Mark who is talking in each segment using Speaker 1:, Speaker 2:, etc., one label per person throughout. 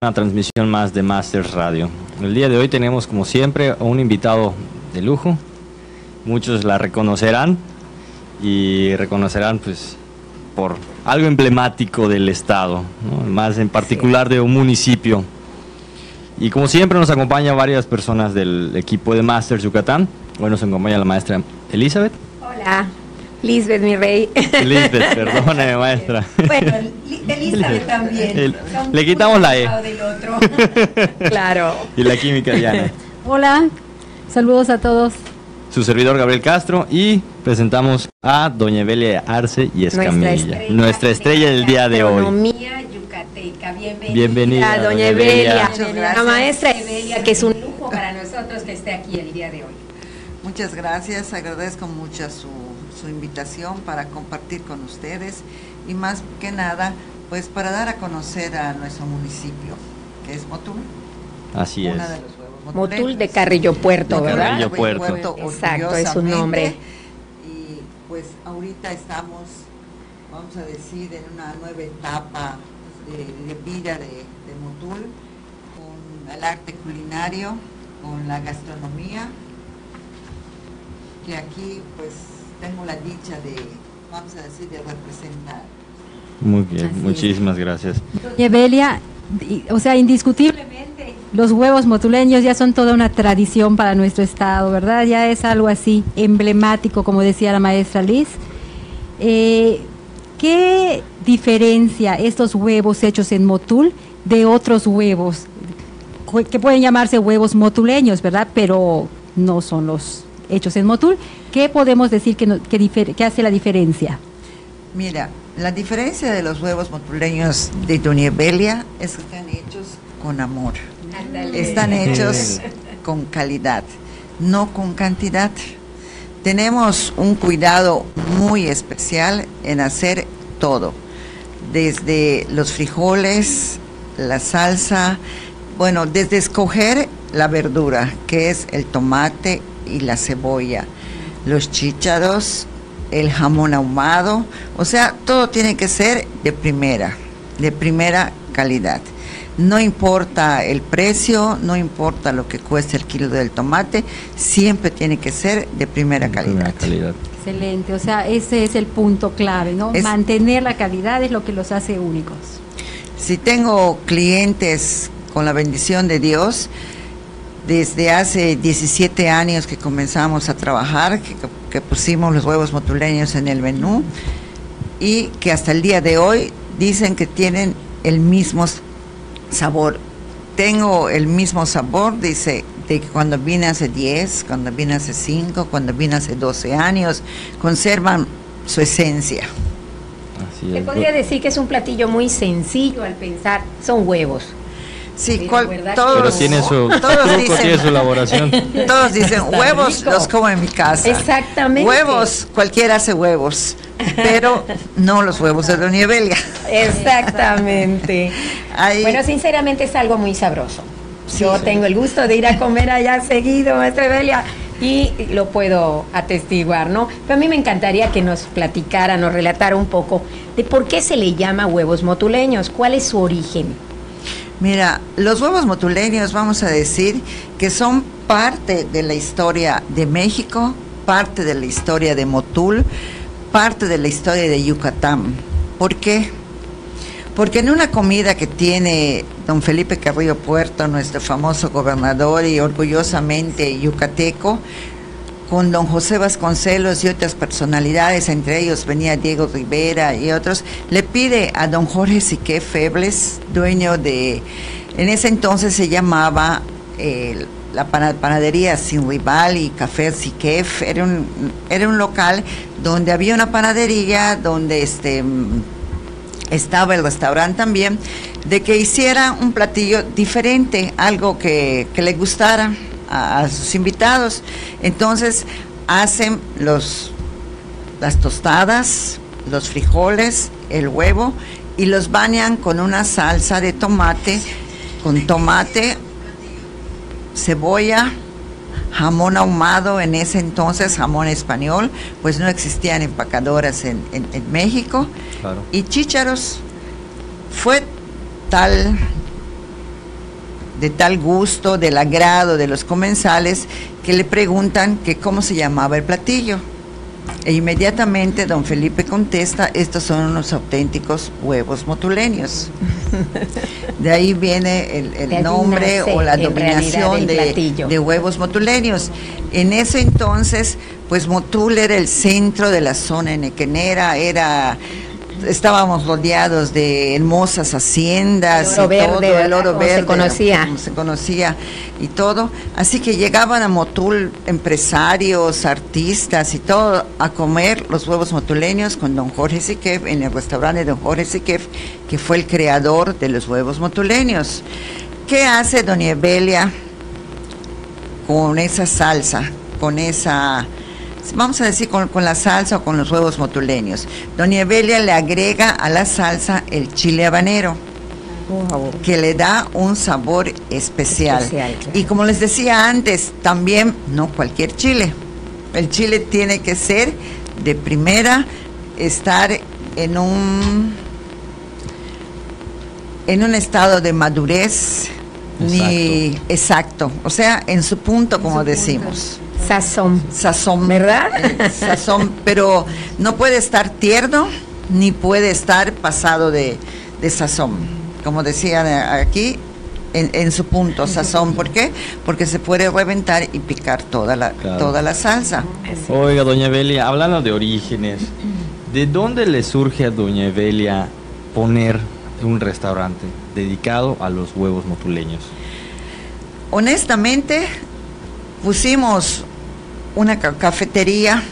Speaker 1: una transmisión más de Masters Radio. El día de hoy tenemos como siempre un invitado de lujo. Muchos la reconocerán y reconocerán pues por algo emblemático del estado, más en particular de un municipio. Y como siempre nos acompaña varias personas del equipo de Masters Yucatán. Hoy nos acompaña la maestra Elizabeth.
Speaker 2: Hola. Lisbeth, mi rey.
Speaker 1: Lisbeth, perdóneme, maestra.
Speaker 2: Bueno, Elizabeth también.
Speaker 1: le quitamos la E.
Speaker 2: claro.
Speaker 1: Y la química Diana.
Speaker 3: Hola, saludos a todos.
Speaker 1: Su servidor Gabriel Castro y presentamos a Doña Evelia Arce y Escamilla, nuestra estrella, del día de hoy.
Speaker 2: Economía yucateca, bienvenida.
Speaker 1: Bienvenida,
Speaker 2: doña Evelia. La maestra Evelia, que es un lujo para nosotros que esté aquí el día de hoy.
Speaker 4: Muchas gracias, agradezco mucho su su invitación para compartir con ustedes y más que nada, pues para dar a conocer a nuestro municipio, que es Motul.
Speaker 1: Así es.
Speaker 2: Motul de Carrillo Puerto, ¿verdad?
Speaker 1: Carrillo Puerto.
Speaker 2: Exacto, es su nombre.
Speaker 4: Y pues ahorita estamos, vamos a decir, en una nueva etapa de, vida de, de Motul, con el arte culinario, con la gastronomía, que aquí pues tengo la dicha de, vamos a decir, de representar.
Speaker 1: Muy bien, muchísimas gracias.
Speaker 3: Evelia, o sea, indiscutiblemente los huevos motuleños ya son toda una tradición para nuestro estado, ¿verdad? Ya es algo así emblemático, como decía la maestra Liz. Eh, ¿Qué diferencia estos huevos hechos en motul de otros huevos? Que pueden llamarse huevos motuleños, ¿verdad? Pero no son los hechos en motul. ¿Qué podemos decir que, hace la diferencia?
Speaker 4: Mira, la diferencia de los huevos motuleños de Doña Belia es que están hechos con amor. Están hechos con calidad, no con cantidad. Tenemos un cuidado muy especial en hacer todo, desde los frijoles, la salsa, bueno, desde escoger la verdura, que es el tomate y la cebolla, los chícharos, el jamón ahumado, o sea, todo tiene que ser de primera, de primera calidad. No importa el precio, no importa lo que cueste el kilo del tomate, siempre tiene que ser de primera calidad.
Speaker 3: Excelente, o sea, ese es el punto clave, ¿no? Mantener la calidad es lo que los hace únicos.
Speaker 4: Si tengo clientes con la bendición de Dios, desde hace 17 años que comenzamos a trabajar, que, pusimos los huevos motuleños en el menú y que hasta el día de hoy dicen que tienen el mismo sabor. Tengo el mismo sabor, dice, de que cuando vine hace 10, cuando vine hace 5, cuando vine hace 12 años, conservan su esencia.
Speaker 2: Se podría decir que es un platillo muy sencillo al pensar, son huevos.
Speaker 4: Sí, todos,
Speaker 1: pero tiene su todos dicen, su elaboración.
Speaker 4: Todos dicen huevos los como en mi casa.
Speaker 2: Exactamente.
Speaker 4: Huevos, cualquiera hace huevos, pero no los huevos de Doña Evelia.
Speaker 2: Exactamente. Bueno, sinceramente es algo muy sabroso. Yo tengo el gusto de ir a comer allá seguido, maestra Evelia, y lo puedo atestiguar, ¿no? Pero a mí me encantaría que nos platicara, nos relatara un poco de por qué se le llama huevos motuleños, cuál es su origen.
Speaker 4: Mira, los huevos motuleños vamos a decir que son parte de la historia de México, parte de la historia de Motul, parte de la historia de Yucatán. ¿Por qué? Porque en una comida que tiene don Felipe Carrillo Puerto, nuestro famoso gobernador y orgullosamente yucateco, con don José Vasconcelos y otras personalidades, entre ellos venía Diego Rivera y otros, le pide a don Jorge Sique Febles, dueño de, en ese entonces se llamaba la panadería Sin Rival y Café Siquef, era un, era un local donde había una panadería, donde este, estaba el restaurante también, de que hiciera un platillo diferente, algo que le gustara a, sus invitados. Entonces hacen los, las tostadas, los frijoles, el huevo y los bañan con una salsa de tomate, con tomate, cebolla, jamón ahumado, en ese entonces jamón español, pues no existían empacadoras en, en México, y chícharos. Fue tal de tal gusto, del agrado de los comensales, que le preguntan que cómo se llamaba el platillo. E inmediatamente don Felipe contesta, estos son unos auténticos huevos motuleños. De ahí viene el, nombre o la dominación de, de, huevos motuleños. En ese entonces, pues Motul era el centro de la zona enequenera, era estábamos rodeados de hermosas haciendas,
Speaker 2: el oro verde, el oro verde,
Speaker 4: se conocía. se conocía y todo. Así que llegaban a Motul empresarios, artistas y todo a comer los huevos motuleños con don Jorge Siquev en el restaurante de don Jorge Siquev, que fue el creador de los huevos motuleños. ¿Qué hace doña Evelia con esa salsa, con esa vamos a decir con, la salsa o con los huevos motuleños. Doña Evelia le agrega a la salsa el chile habanero. que le da un sabor especial. Y como les decía antes, también no cualquier chile. El chile tiene que ser de primera, estar en un en un estado de madurez ni exacto, o sea, en su punto como decimos.
Speaker 2: Sazón.
Speaker 4: Sazón. ¿Verdad? Eh, sazón, pero no puede estar tierno ni puede estar pasado de, sazón. Como decían aquí, en, su punto, sazón. ¿Por qué? Porque se puede reventar y picar toda la, toda la salsa.
Speaker 1: Oiga, doña Evelia, hablando de orígenes, ¿de dónde le surge a doña Evelia poner un restaurante dedicado a los huevos motuleños?
Speaker 4: Honestamente, pusimos una cafetería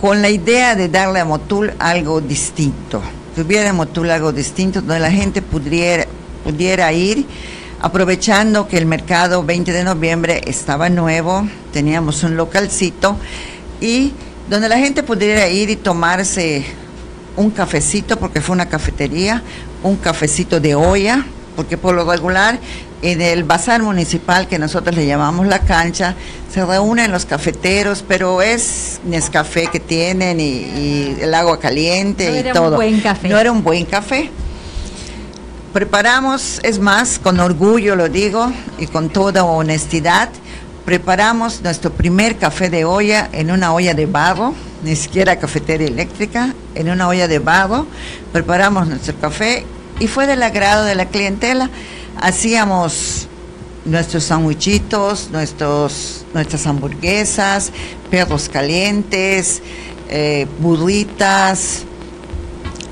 Speaker 4: con la idea de darle a Motul algo distinto. Tuviera Motul algo distinto donde la gente pudiera, pudiera ir aprovechando que el mercado 20 de noviembre estaba nuevo, teníamos un localcito y donde la gente pudiera ir y tomarse un cafecito, porque fue una cafetería, un cafecito de olla, porque por lo regular en el bazar municipal que nosotros le llamamos la cancha, se reúnen los cafeteros, pero es Nescafé que tienen y, el agua caliente no y era todo. Un
Speaker 2: buen café.
Speaker 4: No era un buen café. Preparamos, es más, con orgullo lo digo y con toda honestidad, preparamos nuestro primer café de olla en una olla de barro, ni siquiera cafetera eléctrica, en una olla de barro, preparamos nuestro café y fue del agrado de la clientela hacíamos nuestros sandwichitos, nuestros, nuestras hamburguesas, perros calientes, eh, burritas,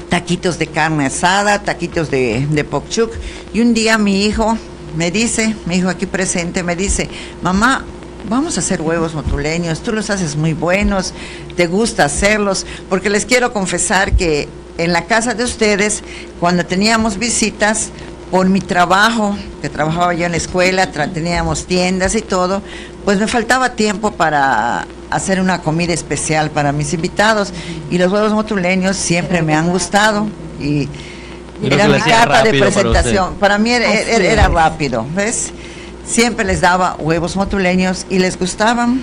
Speaker 4: taquitos de carne asada, taquitos de, de pokchuk. Y un día mi hijo me dice, mi hijo aquí presente, me dice, mamá, vamos a hacer huevos motuleños, tú los haces muy buenos, te gusta hacerlos, porque les quiero confesar que en la casa de ustedes, cuando teníamos visitas, por mi trabajo, que trabajaba yo en la escuela, teníamos tiendas y todo, pues me faltaba tiempo para hacer una comida especial para mis invitados y los huevos motuleños siempre me han gustado y era mi carta de presentación. Para, mí era, rápido, ¿ves? Siempre les daba huevos motuleños y les gustaban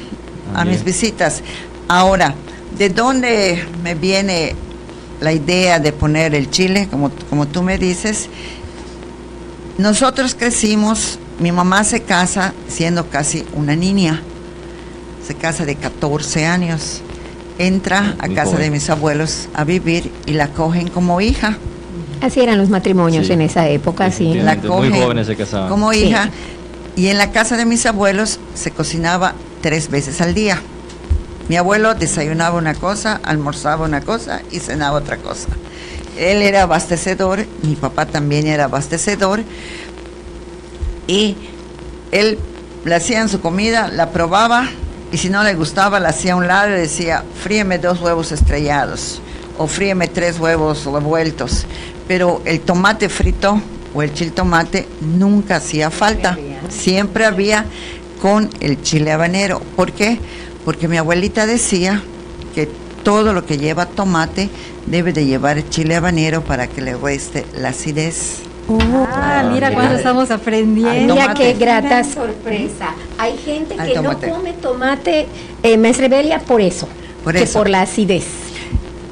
Speaker 4: a mis visitas. Ahora, ¿de dónde me viene la idea de poner el chile, como, como tú me dices? Nosotros crecimos, mi mamá se casa siendo casi una niña, se casa de 14 años, entra a casa de mis abuelos a vivir y la cogen como hija.
Speaker 2: Así eran los matrimonios en esa época, sí.
Speaker 4: La cogen muy jóvenes se casaban. como hija y en la casa de mis abuelos se cocinaba tres veces al día. Mi abuelo desayunaba una cosa, almorzaba una cosa y cenaba otra cosa. Él era abastecedor, mi papá también era abastecedor y él le hacían su comida, la probaba y si no le gustaba la hacía a un lado y decía, fríeme dos huevos estrellados o fríeme tres huevos revueltos. Pero el tomate frito o el chile tomate nunca hacía falta, siempre había con el chile habanero. ¿Por qué? Porque mi abuelita decía que todo lo que lleva tomate debe de llevar chile habanero para que le reste la acidez.
Speaker 3: ah, mira cuando estamos aprendiendo.
Speaker 2: Mira qué grata sorpresa. Hay gente que no come tomate eh, por eso, por que por la acidez.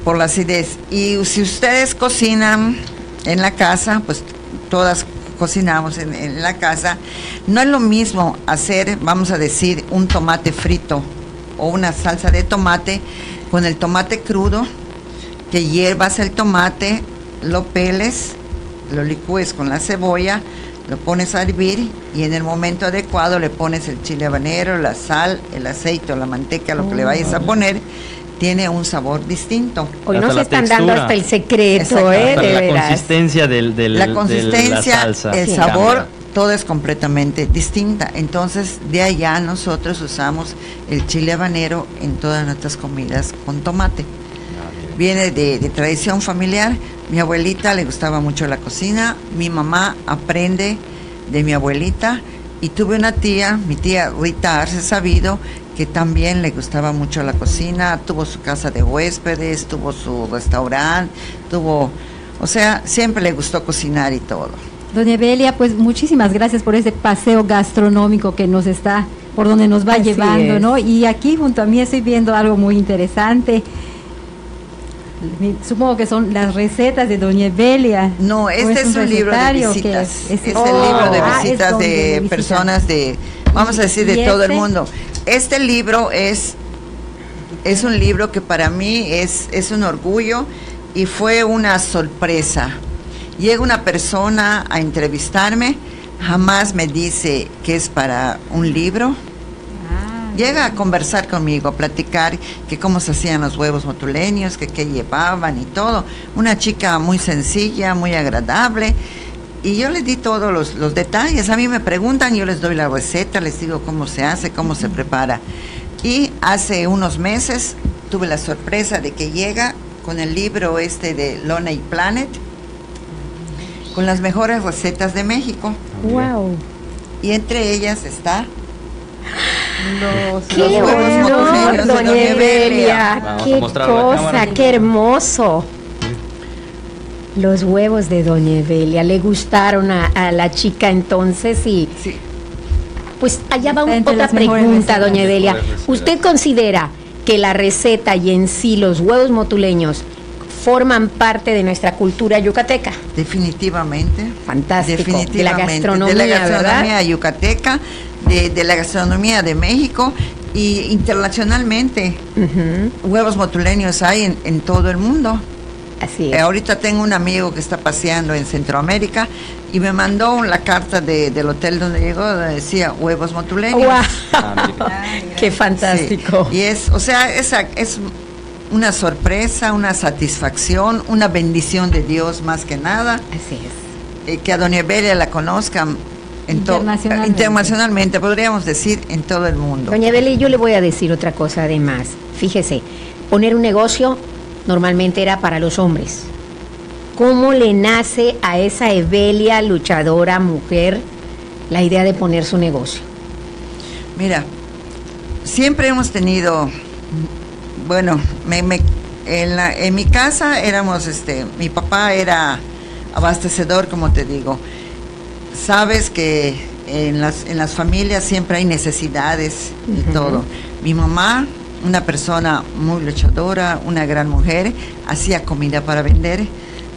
Speaker 4: Por la acidez. Y si ustedes cocinan en la casa, pues todas cocinamos en, en, la casa, no es lo mismo hacer, vamos a decir, un tomate frito o una salsa de tomate con el tomate crudo, que hiervas el tomate, lo peles, lo licúes con la cebolla, lo pones a hervir y en el momento adecuado le pones el chile habanero, la sal, el aceite o la manteca, lo que le vayas a poner, tiene un sabor distinto.
Speaker 2: Hoy nos están dando hasta el secreto, ¿eh? De
Speaker 1: la consistencia del, del
Speaker 4: la consistencia, el sabor, todo es completamente distinta. Entonces, de allá nosotros usamos el chile habanero en todas nuestras comidas con tomate. Viene de, de tradición familiar mi abuelita le gustaba mucho la cocina, mi mamá aprende de mi abuelita y tuve una tía, mi tía Rita Arce Sabido, que también le gustaba mucho la cocina, tuvo su casa de huéspedes, tuvo su restaurante, tuvo, o sea, siempre le gustó cocinar y todo.
Speaker 3: Doña Belia, pues muchísimas gracias por ese paseo gastronómico que nos está, por donde nos va llevando, ¿no? Y aquí junto a mí estoy viendo algo muy interesante supongo que son las recetas de Doña Belia.
Speaker 4: No, este es, un, libro de visitas. Es, el libro de ah, visitas de, personas de, vamos a decir, de todo el mundo. Este libro es, es un libro que para mí es, es un orgullo y fue una sorpresa. Llega una persona a entrevistarme, jamás me dice que es para un libro llega a conversar conmigo, a platicar que cómo se hacían los huevos motuleños, que qué llevaban y todo. Una chica muy sencilla, muy agradable. Y yo les di todos los, detalles. A mí me preguntan, yo les doy la receta, les digo cómo se hace, cómo se prepara. Y hace unos meses tuve la sorpresa de que llega con el libro este de Lona y Planet, con las mejores recetas de México.
Speaker 2: Wow.
Speaker 4: Y entre ellas está
Speaker 2: los, qué honor, doña Evelia. Qué cosa, qué hermoso. Los huevos de doña Evelia le gustaron a, la chica entonces y pues allá va otra pregunta, doña Evelia. ¿Usted considera que la receta y en sí los huevos motuleños forman parte de nuestra cultura yucateca.
Speaker 4: Definitivamente.
Speaker 2: Fantástico.
Speaker 4: Definitivamente. De la gastronomía, de la gastronomía yucateca, de, la gastronomía de México y internacionalmente. Huevos motuleños hay en, todo el mundo.
Speaker 2: Así es. Eh,
Speaker 4: ahorita tengo un amigo que está paseando en Centroamérica y me mandó la carta del hotel donde llegó, donde decía huevos motuleños.
Speaker 2: ¡Qué fantástico!
Speaker 4: Y es, o sea, esa es una sorpresa, una satisfacción, una bendición de Dios más que nada.
Speaker 2: Así es.
Speaker 4: Eh, que a Doña Belia la conozcan internacionalmente. internacionalmente, podríamos decir en todo el mundo.
Speaker 2: Doña Belia, yo le voy a decir otra cosa además. Fíjese, poner un negocio normalmente era para los hombres. ¿Cómo le nace a esa Evelia luchadora mujer la idea de poner su negocio?
Speaker 4: Mira, siempre hemos tenido bueno, me, en, la, en mi casa éramos, este, mi papá era abastecedor, como te digo. Sabes que en las, en las familias siempre hay necesidades y todo. Mi mamá, una persona muy luchadora, una gran mujer, hacía comida para vender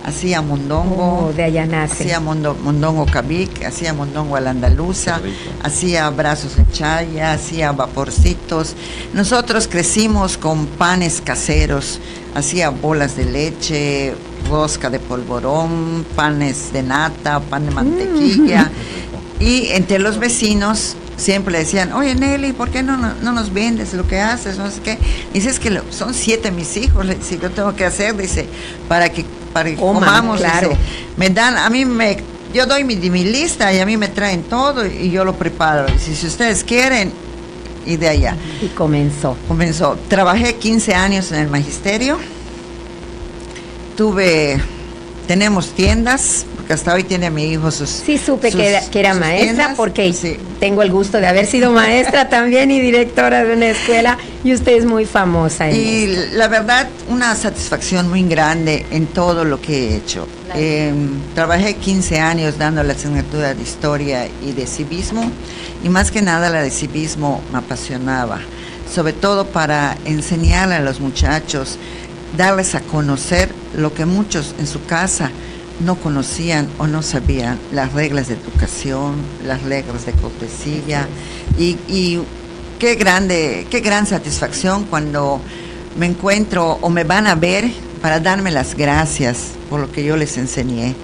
Speaker 4: hacía mondongo,
Speaker 2: oh, de allá nace.
Speaker 4: hacía mondongo cabic, hacía mondongo a la andaluza, hacía brazos de chaya, hacía vaporcitos. Nosotros crecimos con panes caseros, hacía bolas de leche, rosca de polvorón, panes de nata, pan de mantequilla. Mm. Y entre los vecinos siempre le decían, oye Nelly, ¿por qué no, no, nos vendes lo que haces? No sé qué. Dice, es que son siete mis hijos, si yo tengo que hacer, dice, para que, para que comamos. Claro. me dan, a mí me, yo doy mi, mi, lista y a mí me traen todo y yo lo preparo. Dice, si ustedes quieren, y de allá.
Speaker 2: Y comenzó.
Speaker 4: Comenzó. Trabajé 15 años en el magisterio. Tuve, tenemos tiendas, hasta hoy tiene a mi hijo sus.
Speaker 2: Sí, supe que, era, que era maestra porque tengo el gusto de haber sido maestra también y directora de una escuela y usted es muy famosa.
Speaker 4: y la verdad, una satisfacción muy grande en todo lo que he hecho. Em, trabajé 15 años dando la asignatura de historia y de civismo y más que nada la de civismo me apasionaba, sobre todo para enseñarle a los muchachos, darles a conocer lo que muchos en su casa no conocían o no sabían las reglas de educación, las reglas de cortesía y, y qué grande, qué gran satisfacción cuando me encuentro o me van a ver para darme las gracias por lo que yo les enseñé.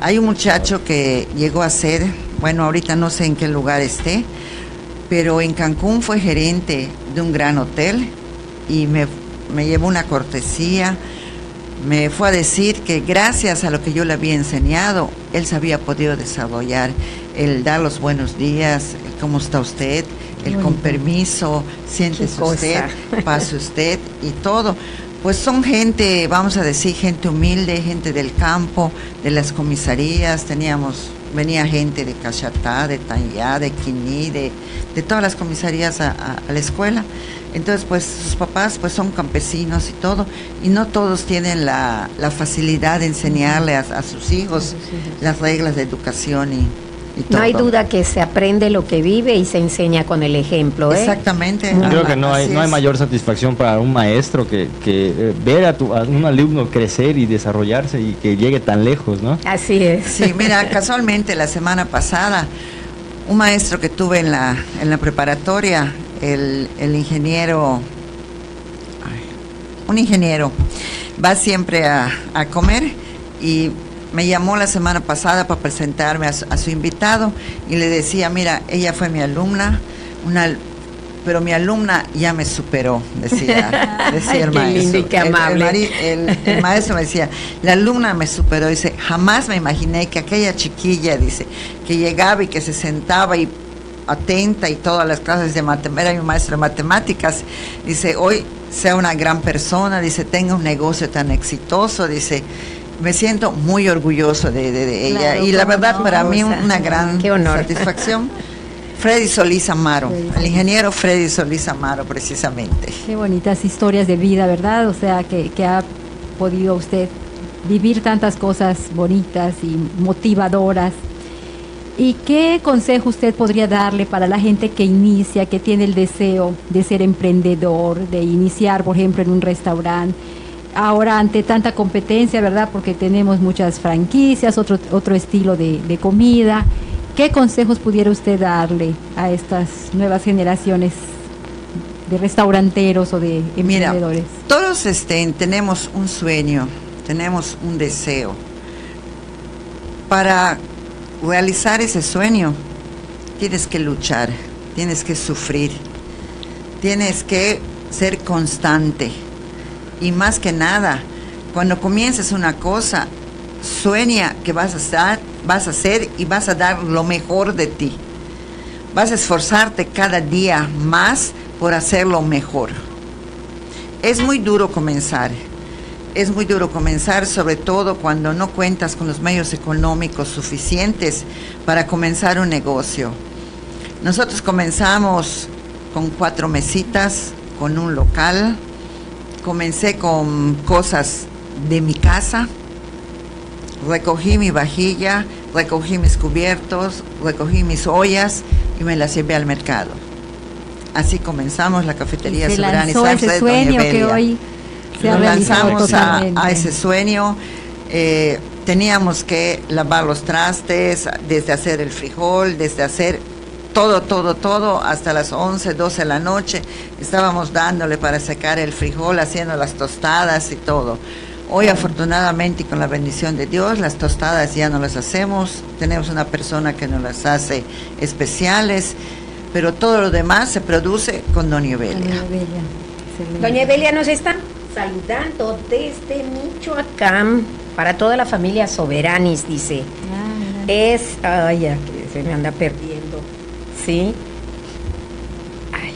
Speaker 4: Hay un muchacho que llegó a ser, bueno, ahorita no sé en qué lugar esté, pero en Cancún fue gerente de un gran hotel y me, me llevó una cortesía, me fue a decir que gracias a lo que yo le había enseñado, él se había podido desarrollar, el dar los buenos días, el cómo está usted, el con permiso, siéntese usted, pase usted y todo. Pues son gente, vamos a decir, gente humilde, gente del campo, de las comisarías, teníamos, venía gente de Cachatá, de Tanyá, de Quiní, de, de todas las comisarías a, la escuela. Entonces, pues sus papás pues son campesinos y todo, y no todos tienen la, facilidad de enseñarle a sus hijos las reglas de educación y,
Speaker 2: no hay duda que se aprende lo que vive y se enseña con el ejemplo.
Speaker 4: ¿eh? Exactamente.
Speaker 1: creo que no hay, no hay mayor satisfacción para un maestro que, eh, ver a, tu, a, un alumno crecer y desarrollarse y que llegue tan lejos, ¿no?
Speaker 2: Así es.
Speaker 4: Sí, mira, casualmente la semana pasada, un maestro que tuve en la, en la preparatoria, el, el ingeniero, un ingeniero, va siempre a, a comer y me llamó la semana pasada para presentarme a su, invitado y le decía, mira, ella fue mi alumna, una, pero mi alumna ya me superó, decía, decía el maestro.
Speaker 2: qué amable.
Speaker 4: El, maestro me decía, la alumna me superó, dice, jamás me imaginé que aquella chiquilla, dice, que llegaba y que se sentaba y atenta y todas las clases de matemáticas, era mi maestro de matemáticas, dice, hoy sea una gran persona, dice, tenga un negocio tan exitoso, dice, me siento muy orgulloso de, ella y la verdad para mí una gran satisfacción. Freddy Solís Amaro, el ingeniero Freddy Solís Amaro precisamente.
Speaker 3: Qué bonitas historias de vida, ¿verdad? O sea, que, que ha podido usted vivir tantas cosas bonitas y motivadoras. ¿Y qué consejo usted podría darle para la gente que inicia, que tiene el deseo de ser emprendedor, de iniciar, por ejemplo, en un restaurante? ahora ante tanta competencia, ¿verdad? Porque tenemos muchas franquicias, otro, otro estilo de, comida. ¿Qué consejos pudiera usted darle a estas nuevas generaciones de restauranteros o de emprendedores?
Speaker 4: Mira, todos estén, tenemos un sueño, tenemos un deseo. Para realizar ese sueño, tienes que luchar, tienes que sufrir, tienes que ser constante y más que nada, cuando comiences una cosa, sueña que vas a estar, vas a hacer y vas a dar lo mejor de ti. Vas a esforzarte cada día más por hacerlo mejor. Es muy duro comenzar. Es muy duro comenzar, sobre todo cuando no cuentas con los medios económicos suficientes para comenzar un negocio. Nosotros comenzamos con cuatro mesitas, con un local, Comencé con cosas de mi casa, recogí mi vajilla, recogí mis cubiertos, recogí mis ollas y me las llevé al mercado. Así comenzamos la cafetería Soberana y
Speaker 3: ese sueño que hoy se
Speaker 4: Nos lanzamos a, ese sueño. Eh, teníamos que lavar los trastes, desde hacer el frijol, desde hacer todo, todo, todo, hasta las 11, 12 de la noche. Estábamos dándole para secar el frijol, haciendo las tostadas y todo. Hoy afortunadamente y con la bendición de Dios, las tostadas ya no las hacemos, tenemos una persona que nos las hace especiales, pero todo lo demás se produce con Doña Evelia.
Speaker 2: Doña Evelia nos está saludando desde Michoacán para toda la familia Soberanis, dice. Ah, es, ay, ya que se me anda perdiendo ¿sí? Ay,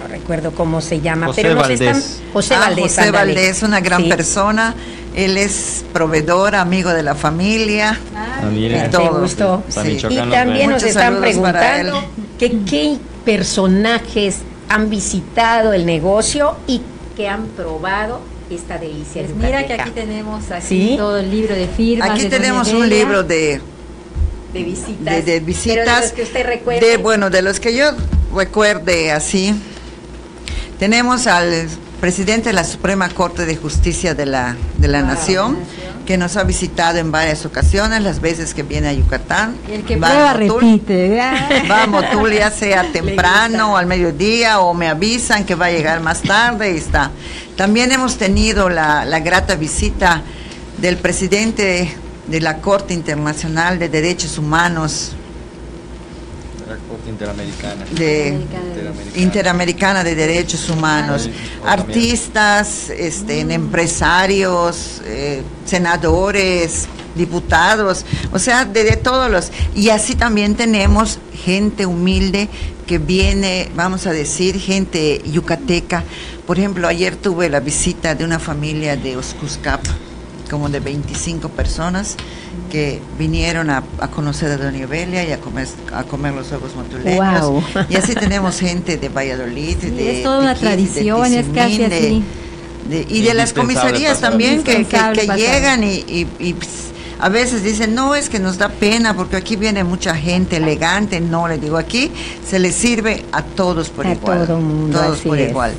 Speaker 2: no recuerdo cómo se llama,
Speaker 1: José pero Valdés. Están,
Speaker 4: José ah, Valdés. José Valdés, una gran persona. Él es proveedor, amigo de la familia.
Speaker 2: Ah, y todo. Gustó. Y también nos están preguntando qué personajes han visitado el negocio y que han probado esta delicia.
Speaker 3: Pues mira que aquí tenemos así todo el libro de firmas.
Speaker 4: Aquí tenemos un libro de
Speaker 2: de visitas.
Speaker 4: De, visitas.
Speaker 2: que usted recuerde.
Speaker 4: De, bueno, de los que yo recuerde así. Tenemos al presidente de la Suprema Corte de Justicia de la, de la ah, Nación, que nos ha visitado en varias ocasiones, las veces que viene a Yucatán.
Speaker 3: el que prueba repite.
Speaker 4: Va a Motul ya sea temprano o al mediodía o me avisan que va a llegar más tarde y está. También hemos tenido la, la grata visita del presidente de la Corte Internacional de Derechos Humanos,
Speaker 1: Interamericana.
Speaker 4: De, Interamericana. de Derechos Humanos, artistas, este, empresarios, eh, senadores, diputados, o sea, de, todos los. Y así también tenemos gente humilde que viene, vamos a decir, gente yucateca. Por ejemplo, ayer tuve la visita de una familia de Oscuscap, como de 25 personas que vinieron a, conocer a Doña Belia y a comer, a comer los huevos montuleños. Y así tenemos gente de Valladolid. de,
Speaker 3: es toda una tradición, es casi así.
Speaker 4: y de las comisarías también que, llegan y, pues, a veces dicen, no, es que nos da pena porque aquí viene mucha gente elegante. No, le digo, aquí se les sirve a todos por igual. todos por igual.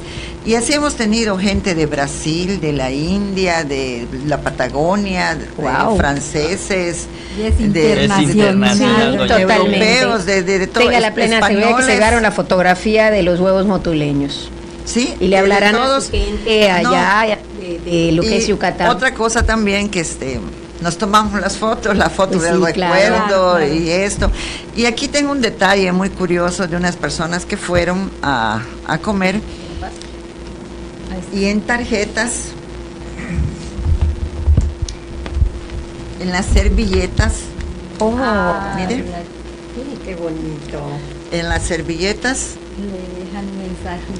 Speaker 4: Y así hemos tenido gente de Brasil, de la India, de la Patagonia, de franceses,
Speaker 3: de,
Speaker 2: europeos, de, de, todo. Tenga la plena seguridad que se llegaron la fotografía de los huevos motuleños.
Speaker 4: Sí.
Speaker 2: Y le hablarán a gente allá de, lo que es Yucatán.
Speaker 4: Otra cosa también que este nos tomamos las fotos, la foto pues del recuerdo y esto. Y aquí tengo un detalle muy curioso de unas personas que fueron a, a comer y en tarjetas, en las servilletas.
Speaker 2: Oh, ah, mire. qué bonito.
Speaker 4: En las servilletas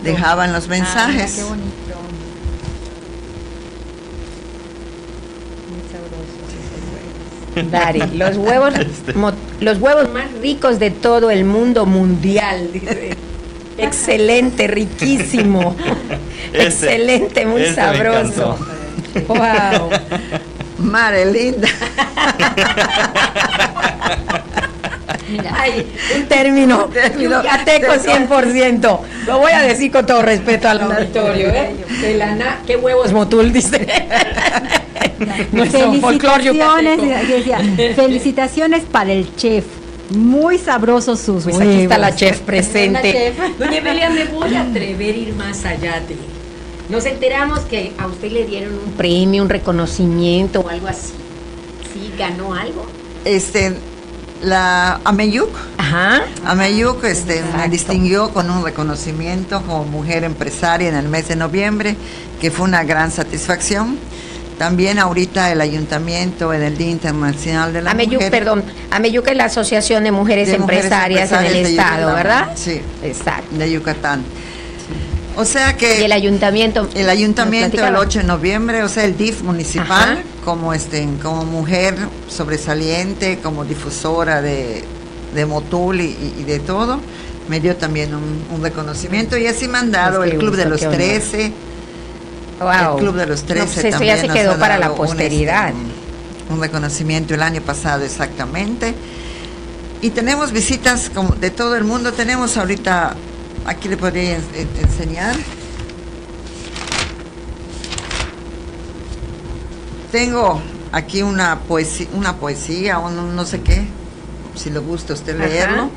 Speaker 4: dejaban los mensajes.
Speaker 3: qué bonito.
Speaker 2: Dari, los huevos, este. los huevos más ricos de todo el mundo mundial, dice. Excelente, riquísimo. Excelente, muy sabroso. Wow.
Speaker 4: Madre linda.
Speaker 2: Ay, un término, término yucateco 100%. Lo voy a decir con todo respeto al auditorio. ¿eh? ¿Qué huevos motul? Dice.
Speaker 3: felicitaciones, felicitaciones para el chef. Muy sabrosos sus
Speaker 2: pues aquí está la chef presente. Doña Emelia, me voy a atrever a ir más allá de. Nos enteramos que a usted le dieron un premio, un reconocimiento o algo así. ¿Sí? ¿Ganó algo?
Speaker 4: Este, la Ameyuk.
Speaker 2: Ajá.
Speaker 4: Ameyuk este, me distinguió con un reconocimiento como mujer empresaria en el mes de noviembre, que fue una gran satisfacción. También ahorita el ayuntamiento en el Día Internacional de la
Speaker 2: Ameyuc,
Speaker 4: Mujer.
Speaker 2: perdón, Ameyuc es la Asociación de Mujeres, Empresarias, en el Estado, ¿verdad?
Speaker 4: Sí, Exacto. de Yucatán. O sea que...
Speaker 2: Y el ayuntamiento...
Speaker 4: El ayuntamiento el 8 de noviembre, o sea, el DIF municipal, como, este, como mujer sobresaliente, como difusora de, de Motul y, de todo, me dio también un, reconocimiento y así me han dado el Club de los 13 el Club de los 13 pues
Speaker 2: también ya se quedó para la posteridad.
Speaker 4: Un, un, reconocimiento el año pasado exactamente. Y tenemos visitas como de todo el mundo. Tenemos ahorita, aquí le podría enseñar. Tengo aquí una poesía, una poesía o no, sé qué, si le gusta usted leerlo,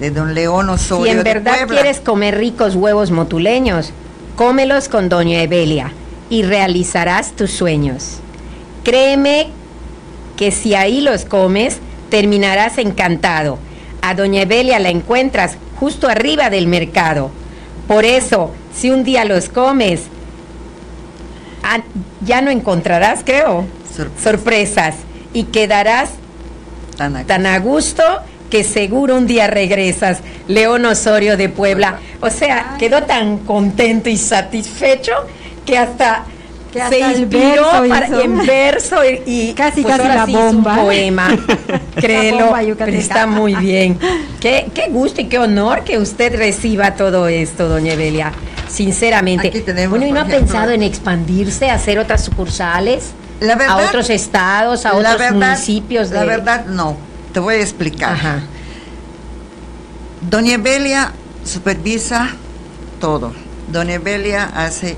Speaker 4: de don León Osorio.
Speaker 2: Si en verdad quieres comer ricos huevos motuleños, Cómelos con Doña Evelia y realizarás tus sueños. Créeme que si ahí los comes, terminarás encantado. A Doña Evelia la encuentras justo arriba del mercado. Por eso, si un día los comes, ah, ya no encontrarás, creo, sorpresas y quedarás tan a gusto que seguro un día regresas, León Osorio de Puebla. O sea, quedó tan contento y satisfecho que hasta se inspiró en verso y,
Speaker 3: casi pues casi la bomba.
Speaker 2: un poema. Créelo, está muy bien. Qué, qué gusto y qué honor que usted reciba todo esto, doña Evelia. Sinceramente. bueno, ¿y no ha pensado en expandirse, hacer otras sucursales? a otros estados, a otros municipios.
Speaker 4: La verdad, no te voy a explicar. Doña Belia supervisa todo. Doña Belia hace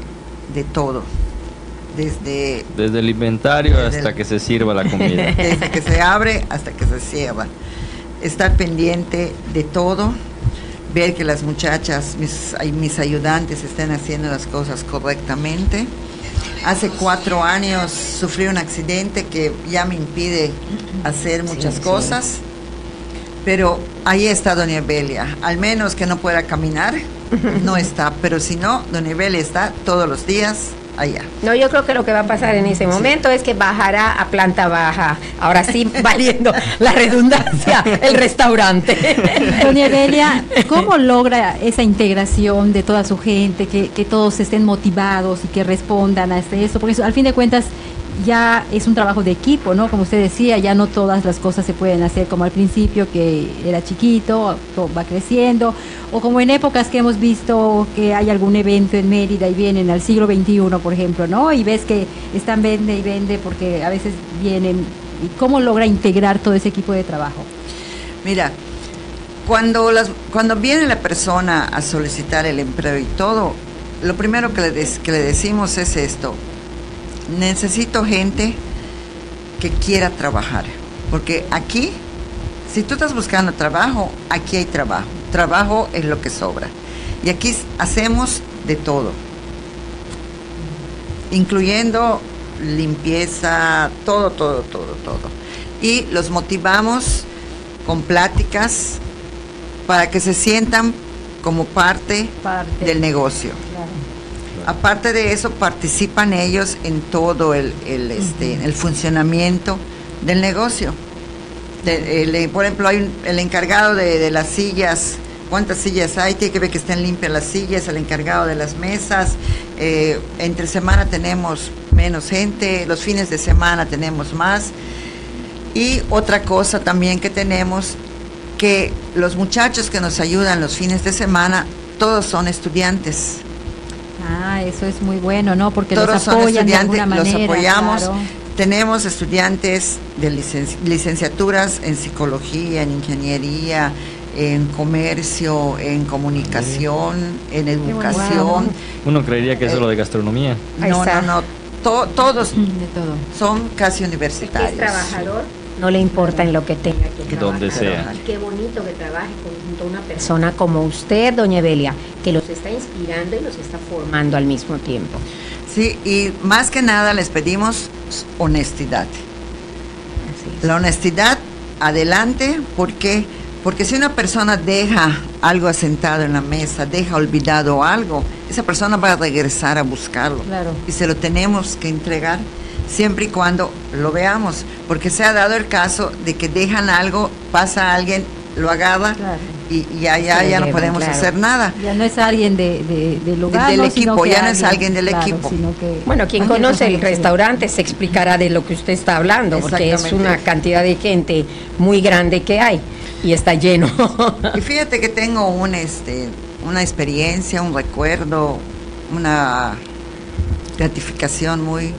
Speaker 4: de todo. desde...
Speaker 1: Desde el inventario hasta que se sirva la comida.
Speaker 4: Desde que se abre hasta que se cierra. Estar pendiente de todo, ver que las muchachas, mis, mis ayudantes estén haciendo las cosas correctamente. Hace cuatro años sufrí un accidente que ya me impide hacer muchas cosas, pero ahí está Doña Belia, al menos que no pueda caminar, no está, pero si no, Doña Belia está todos los días allá.
Speaker 2: No, yo creo que lo que va a pasar en ese momento es que bajará a planta baja, ahora sí valiendo la redundancia, el restaurante.
Speaker 3: Doña Delia, ¿cómo logra esa integración de toda su gente, que, que todos estén motivados y que respondan a eso? Porque al fin de cuentas ya es un trabajo de equipo, ¿no? Como usted decía, ya no todas las cosas se pueden hacer como al principio, que era chiquito, va creciendo, o como en épocas que hemos visto que hay algún evento en Mérida y vienen al siglo XXI, por ejemplo, ¿no? Y ves que están vende y vende porque a veces vienen. ¿Y cómo logra integrar todo ese equipo de trabajo?
Speaker 4: Mira, cuando, las, cuando viene la persona a solicitar el empleo y todo, lo primero que le, que le decimos es esto, necesito gente que quiera trabajar, porque aquí, si tú estás buscando trabajo, aquí hay trabajo, trabajo es lo que sobra. Y aquí hacemos de todo, incluyendo limpieza, todo, todo, todo, todo. Y los motivamos con pláticas para que se sientan como parte, del negocio. Aparte de eso, participan ellos en todo el, este, el funcionamiento del negocio. por ejemplo, hay el encargado de, las sillas, cuántas sillas hay, tiene que ver que estén limpias las sillas, el encargado de las mesas. Eh, entre semana tenemos menos gente, los fines de semana tenemos más. Y otra cosa también que tenemos, que los muchachos que nos ayudan los fines de semana, todos son estudiantes.
Speaker 3: Ah, eso es muy bueno, ¿no? Porque Todos los apoyan de alguna manera,
Speaker 4: los apoyamos. Tenemos estudiantes de licenciaturas en psicología, en ingeniería, en comercio, en comunicación, en educación.
Speaker 1: Uno creería que eso es lo de gastronomía.
Speaker 4: No, no, no. todos son casi universitarios.
Speaker 2: Es trabajador no le importa en lo que tenga
Speaker 1: que Donde sea.
Speaker 2: Y qué bonito que trabaje junto a una persona como usted, doña Evelia, que los está inspirando y los está formando al mismo tiempo.
Speaker 4: Sí, y más que nada les pedimos honestidad. La honestidad, adelante, porque porque si una persona deja algo asentado en la mesa, deja olvidado algo, esa persona va a regresar a buscarlo. Claro. Y se lo tenemos que entregar siempre y cuando lo veamos, porque se ha dado el caso de que dejan algo, pasa alguien, lo agarra y, ya, ya, ya no podemos hacer nada.
Speaker 3: Ya no es alguien de, de, lugar,
Speaker 4: del equipo, ya no es alguien del equipo.
Speaker 2: bueno, quien conoce el restaurante se explicará de lo que usted está hablando, porque es una cantidad de gente muy grande que hay y está lleno.
Speaker 4: y fíjate que tengo un, este, una experiencia, un recuerdo, una gratificación muy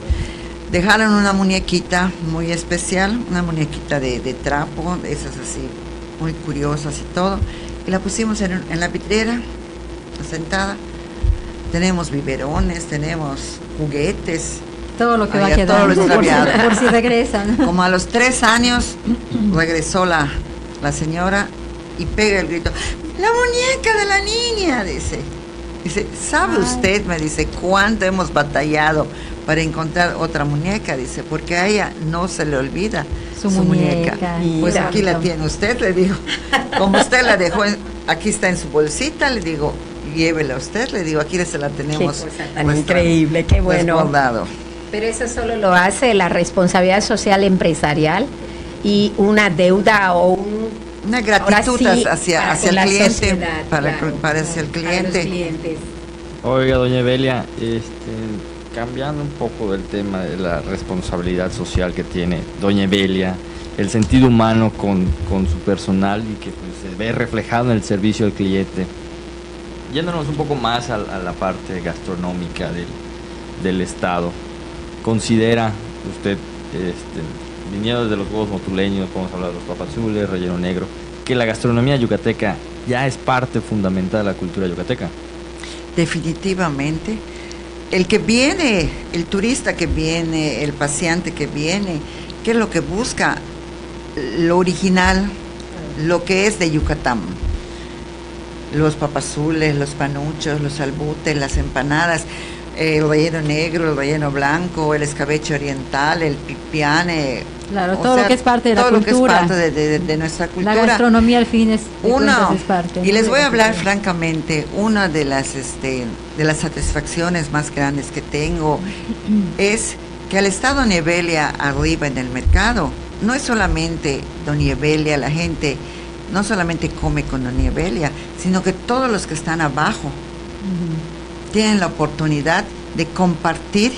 Speaker 4: dejaron una muñequita muy especial, una muñequita de, trapo, esas así, muy curiosas y todo, y la pusimos en, la vitrera, sentada. Tenemos biberones, tenemos juguetes.
Speaker 3: Todo lo que va a quedar por, por, si regresan.
Speaker 4: Como a los tres años regresó la, la señora y pega el grito, la muñeca de la niña, dice. Dice, ¿sabe usted? Me dice, ¿cuánto hemos batallado para encontrar otra muñeca, dice, porque a ella no se le olvida su, muñeca. Pues aquí la tiene usted, le digo. Como usted la dejó, aquí está en su bolsita, le digo, llévela usted, le digo, aquí se la tenemos.
Speaker 2: tan increíble, qué bueno. Pero eso solo lo hace la responsabilidad social empresarial y una deuda o
Speaker 4: una gratitud hacia, hacia el cliente, para, para, hacia el cliente.
Speaker 1: Oiga, doña Belia, este cambiando un poco del tema de la responsabilidad social que tiene Doña Belia, el sentido humano con, su personal y que pues, se ve reflejado en el servicio al cliente. Yéndonos un poco más a, la parte gastronómica del, Estado, ¿considera usted, este, viniendo de los huevos motuleños, podemos hablar de los papas azules, relleno negro, que la gastronomía yucateca ya es parte fundamental de la cultura yucateca?
Speaker 4: Definitivamente el que viene, el turista que viene, el paciente que viene, ¿qué es lo que busca? Lo original, lo que es de Yucatán. Los papazules, los panuchos, los albutes, las empanadas, el relleno negro, el relleno blanco, el escabeche oriental, el pipiane.
Speaker 3: Claro, todo lo que es parte de la cultura. Todo lo que es
Speaker 4: parte de, nuestra cultura.
Speaker 3: La gastronomía al fin es,
Speaker 4: Uno,
Speaker 3: es parte.
Speaker 4: Y les voy a hablar francamente, una de las, este, de las satisfacciones más grandes que tengo es que al estar Doña Evelia arriba en el mercado, no es solamente Doña Evelia, la gente no solamente come con Doña Evelia, sino que todos los que están abajo tienen la oportunidad de compartir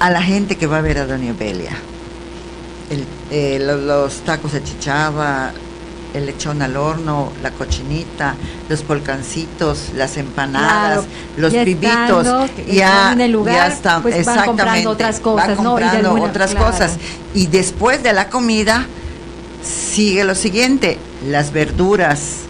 Speaker 4: a la gente que va a ver a Doña Belia. Eh, los, tacos de chicharra, el lechón al horno, la cochinita, los polcancitos, las empanadas, los pibitos,
Speaker 3: ya, en el lugar, están, pues van comprando otras cosas,
Speaker 4: comprando otras cosas. Y después de la comida sigue lo siguiente, las verduras,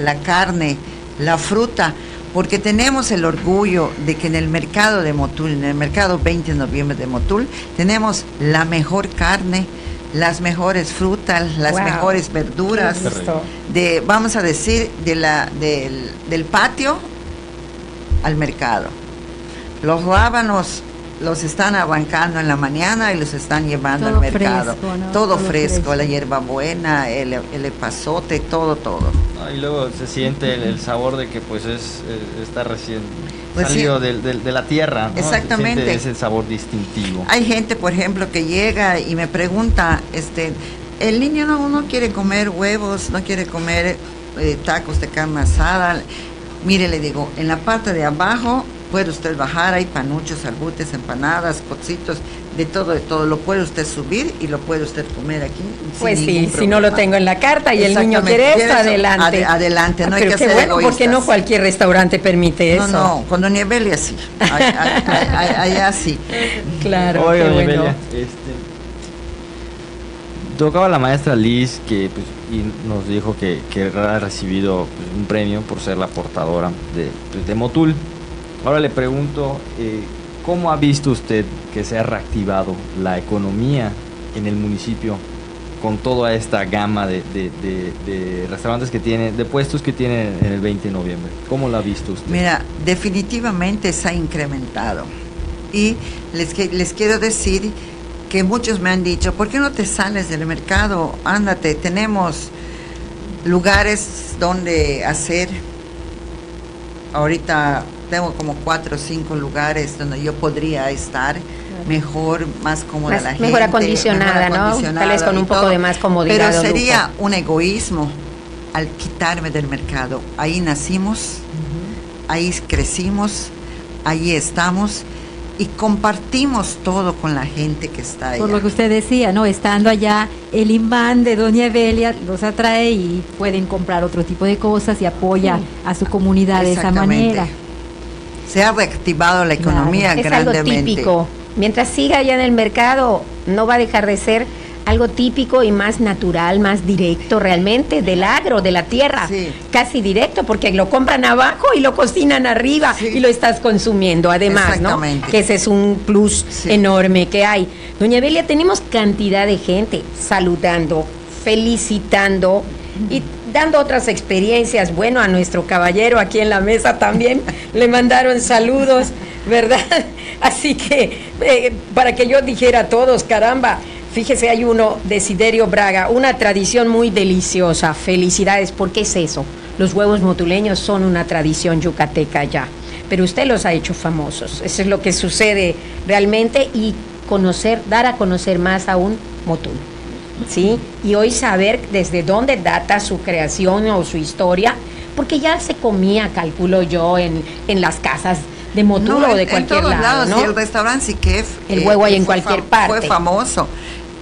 Speaker 4: la carne, la fruta porque tenemos el orgullo de que en el mercado de Motul, en el mercado 20 de noviembre de Motul, tenemos la mejor carne, las mejores frutas, las mejores verduras, de, vamos a decir, de la, del, patio al mercado. Los rábanos los están arrancando en la mañana y los están llevando al mercado. todo, fresco, la hierba buena, el, el epazote, todo, todo.
Speaker 1: y luego se siente el, sabor de que pues es, eh, está recién pues salido de, la tierra.
Speaker 4: Exactamente.
Speaker 1: ese sabor distintivo.
Speaker 4: Hay gente, por ejemplo, que llega y me pregunta, este, el niño no, no quiere comer huevos, no quiere comer eh, tacos de carne asada. Mire, le digo, en la parte de abajo puede usted bajar, hay panuchos, albutes, empanadas, cocitos, de todo, de todo. Lo puede usted subir y lo puede usted comer aquí.
Speaker 2: Pues sí, si no lo tengo en la carta y el niño quiere esto, adelante.
Speaker 4: adelante, no hay que
Speaker 2: ser bueno, porque no cualquier restaurante permite eso.
Speaker 4: No, no, con Doña Evelia sí. Allá sí.
Speaker 2: Claro. Oye, Doña Evelia,
Speaker 1: este, tocaba la maestra Liz que pues, y nos dijo que, que ha recibido pues, un premio por ser la portadora de, pues, de Motul. Ahora le pregunto, eh, ¿cómo ha visto usted que se ha reactivado la economía en el municipio con toda esta gama de, restaurantes que tiene, de puestos que tiene en el 20 de noviembre? ¿Cómo la ha visto usted?
Speaker 4: Mira, definitivamente se ha incrementado. Y les, les quiero decir que muchos me han dicho, ¿por qué no te sales del mercado? Ándate, tenemos lugares donde hacer ahorita tengo como cuatro o cinco lugares donde yo podría estar mejor, más cómoda la gente.
Speaker 2: Mejor acondicionada, ¿no? Tal vez con un poco de más comodidad.
Speaker 4: Pero sería un egoísmo al quitarme del mercado. Ahí nacimos, ahí crecimos, ahí estamos y compartimos todo con la gente que está ahí.
Speaker 3: Por lo que usted decía, ¿no? Estando allá, el imán de Doña Evelia los atrae y pueden comprar otro tipo de cosas y apoya a su comunidad de esa manera
Speaker 4: se ha reactivado la economía es Algo
Speaker 2: típico. Mientras siga allá en el mercado, no va a dejar de ser algo típico y más natural, más directo realmente del agro, de la tierra, casi directo, porque lo compran abajo y lo cocinan arriba y lo estás consumiendo, además, ¿no? Que ese es un plus enorme que hay. Doña Belia, tenemos cantidad de gente saludando, felicitando y dando otras experiencias. Bueno, a nuestro caballero aquí en la mesa también le mandaron saludos, ¿verdad? Así que eh, para que yo dijera a todos, caramba, fíjese, hay uno, Desiderio Braga, una tradición muy deliciosa. Felicidades, ¿por qué es eso? Los huevos motuleños son una tradición yucateca ya, pero usted los ha hecho famosos. Eso es lo que sucede realmente y conocer, dar a conocer más aún Motul. ¿Sí? Y hoy saber desde dónde data su creación o su historia, porque ya se comía, calculo yo, en, en las casas de Motul o de cualquier lado, ¿no?
Speaker 4: el restaurante Sikef.
Speaker 2: El huevo hay eh, en cualquier parte.
Speaker 4: Fue famoso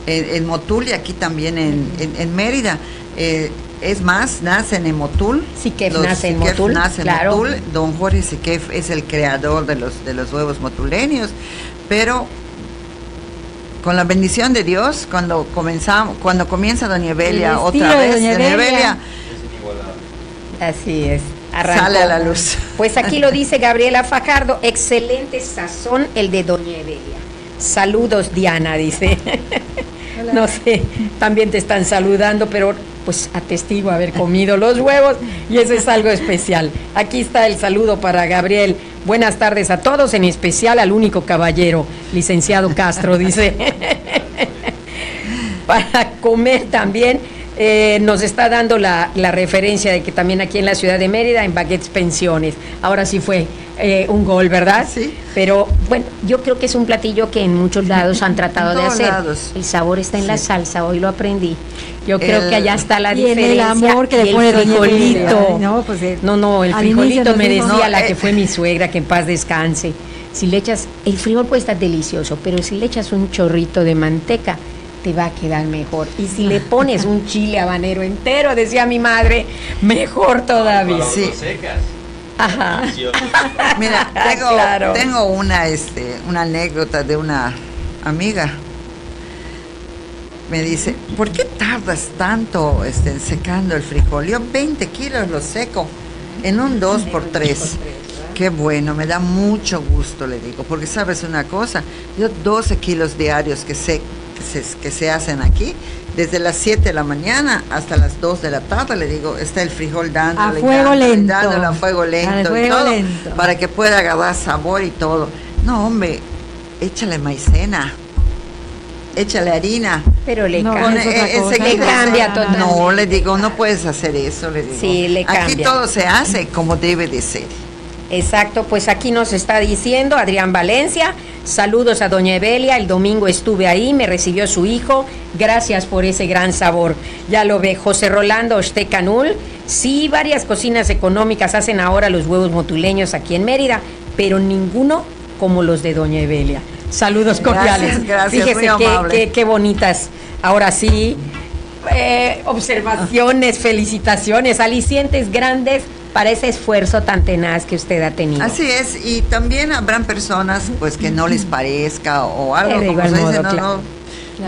Speaker 4: en, Motul y aquí también en, en, Mérida. Eh, es más, nace en Motul.
Speaker 2: Sikef nace en Motul.
Speaker 4: Nace en Motul. Don Jorge Sikef es el creador de los, de los huevos motuleños, pero con la bendición de Dios, cuando comenzamos, cuando comienza Doña Evelia otra vez, Doña, Evelia.
Speaker 2: Así es.
Speaker 4: sale a la luz.
Speaker 2: Pues aquí lo dice Gabriela Fajardo, excelente sazón el de Doña Evelia. Saludos Diana, dice. No sé, también te están saludando, pero pues atestigo haber comido los huevos y eso es algo especial. Aquí está el saludo para Gabriel. Buenas tardes a todos, en especial al único caballero, licenciado Castro, dice. para comer también. Eh, nos está dando la, referencia de que también aquí en la ciudad de Mérida, en Baguettes Pensiones. Ahora sí fue eh, un gol, ¿verdad?
Speaker 4: Sí.
Speaker 2: Pero bueno, yo creo que es un platillo que en muchos lados han tratado de hacer. El sabor está en la salsa, hoy lo aprendí. Yo creo que allá está la diferencia.
Speaker 3: el amor que le pone
Speaker 2: el frijolito. No, pues, eh, no, no, el frijolito me decía la que fue mi suegra, que en paz descanse. Si le echas, el frijol puede estar delicioso, pero si le echas un chorrito de manteca, te va a quedar mejor. Y si le pones un chile habanero entero, decía mi madre, mejor todavía.
Speaker 1: Sí.
Speaker 2: Ajá.
Speaker 4: Mira, tengo, una, este, una anécdota de una amiga. Me dice, ¿por qué tardas tanto este, secando el frijol? Yo 20 kilos lo seco en un 2 por 3 Qué bueno, me da mucho gusto, le digo, porque sabes una cosa, yo 12 kilos diarios que que se, hacen aquí, desde las 7 de la mañana hasta las 2 de la tarde, le digo, está el frijol dándole,
Speaker 3: a fuego lento.
Speaker 4: dándole a fuego lento, y todo, para que pueda agarrar sabor y todo. No, hombre, échale maicena, échale harina.
Speaker 2: Pero le, cambia, le cambia totalmente.
Speaker 4: No, le digo, no puedes hacer eso, le digo.
Speaker 2: Sí, le cambia.
Speaker 4: Aquí todo se hace como debe de ser.
Speaker 2: Exacto, pues aquí nos está diciendo Adrián Valencia, saludos a doña Evelia, el domingo estuve ahí, me recibió su hijo, gracias por ese gran sabor. Ya lo ve José Rolando Ostecanul, sí, varias cocinas económicas hacen ahora los huevos motuleños aquí en Mérida, pero ninguno como los de doña Evelia. Saludos cordiales.
Speaker 4: Gracias,
Speaker 2: Fíjese qué, qué, bonitas, ahora sí, eh, observaciones, felicitaciones, alicientes grandes para ese esfuerzo tan tenaz que usted ha tenido.
Speaker 4: Así es, y también habrán personas pues que no les parezca o algo, como se dice, no,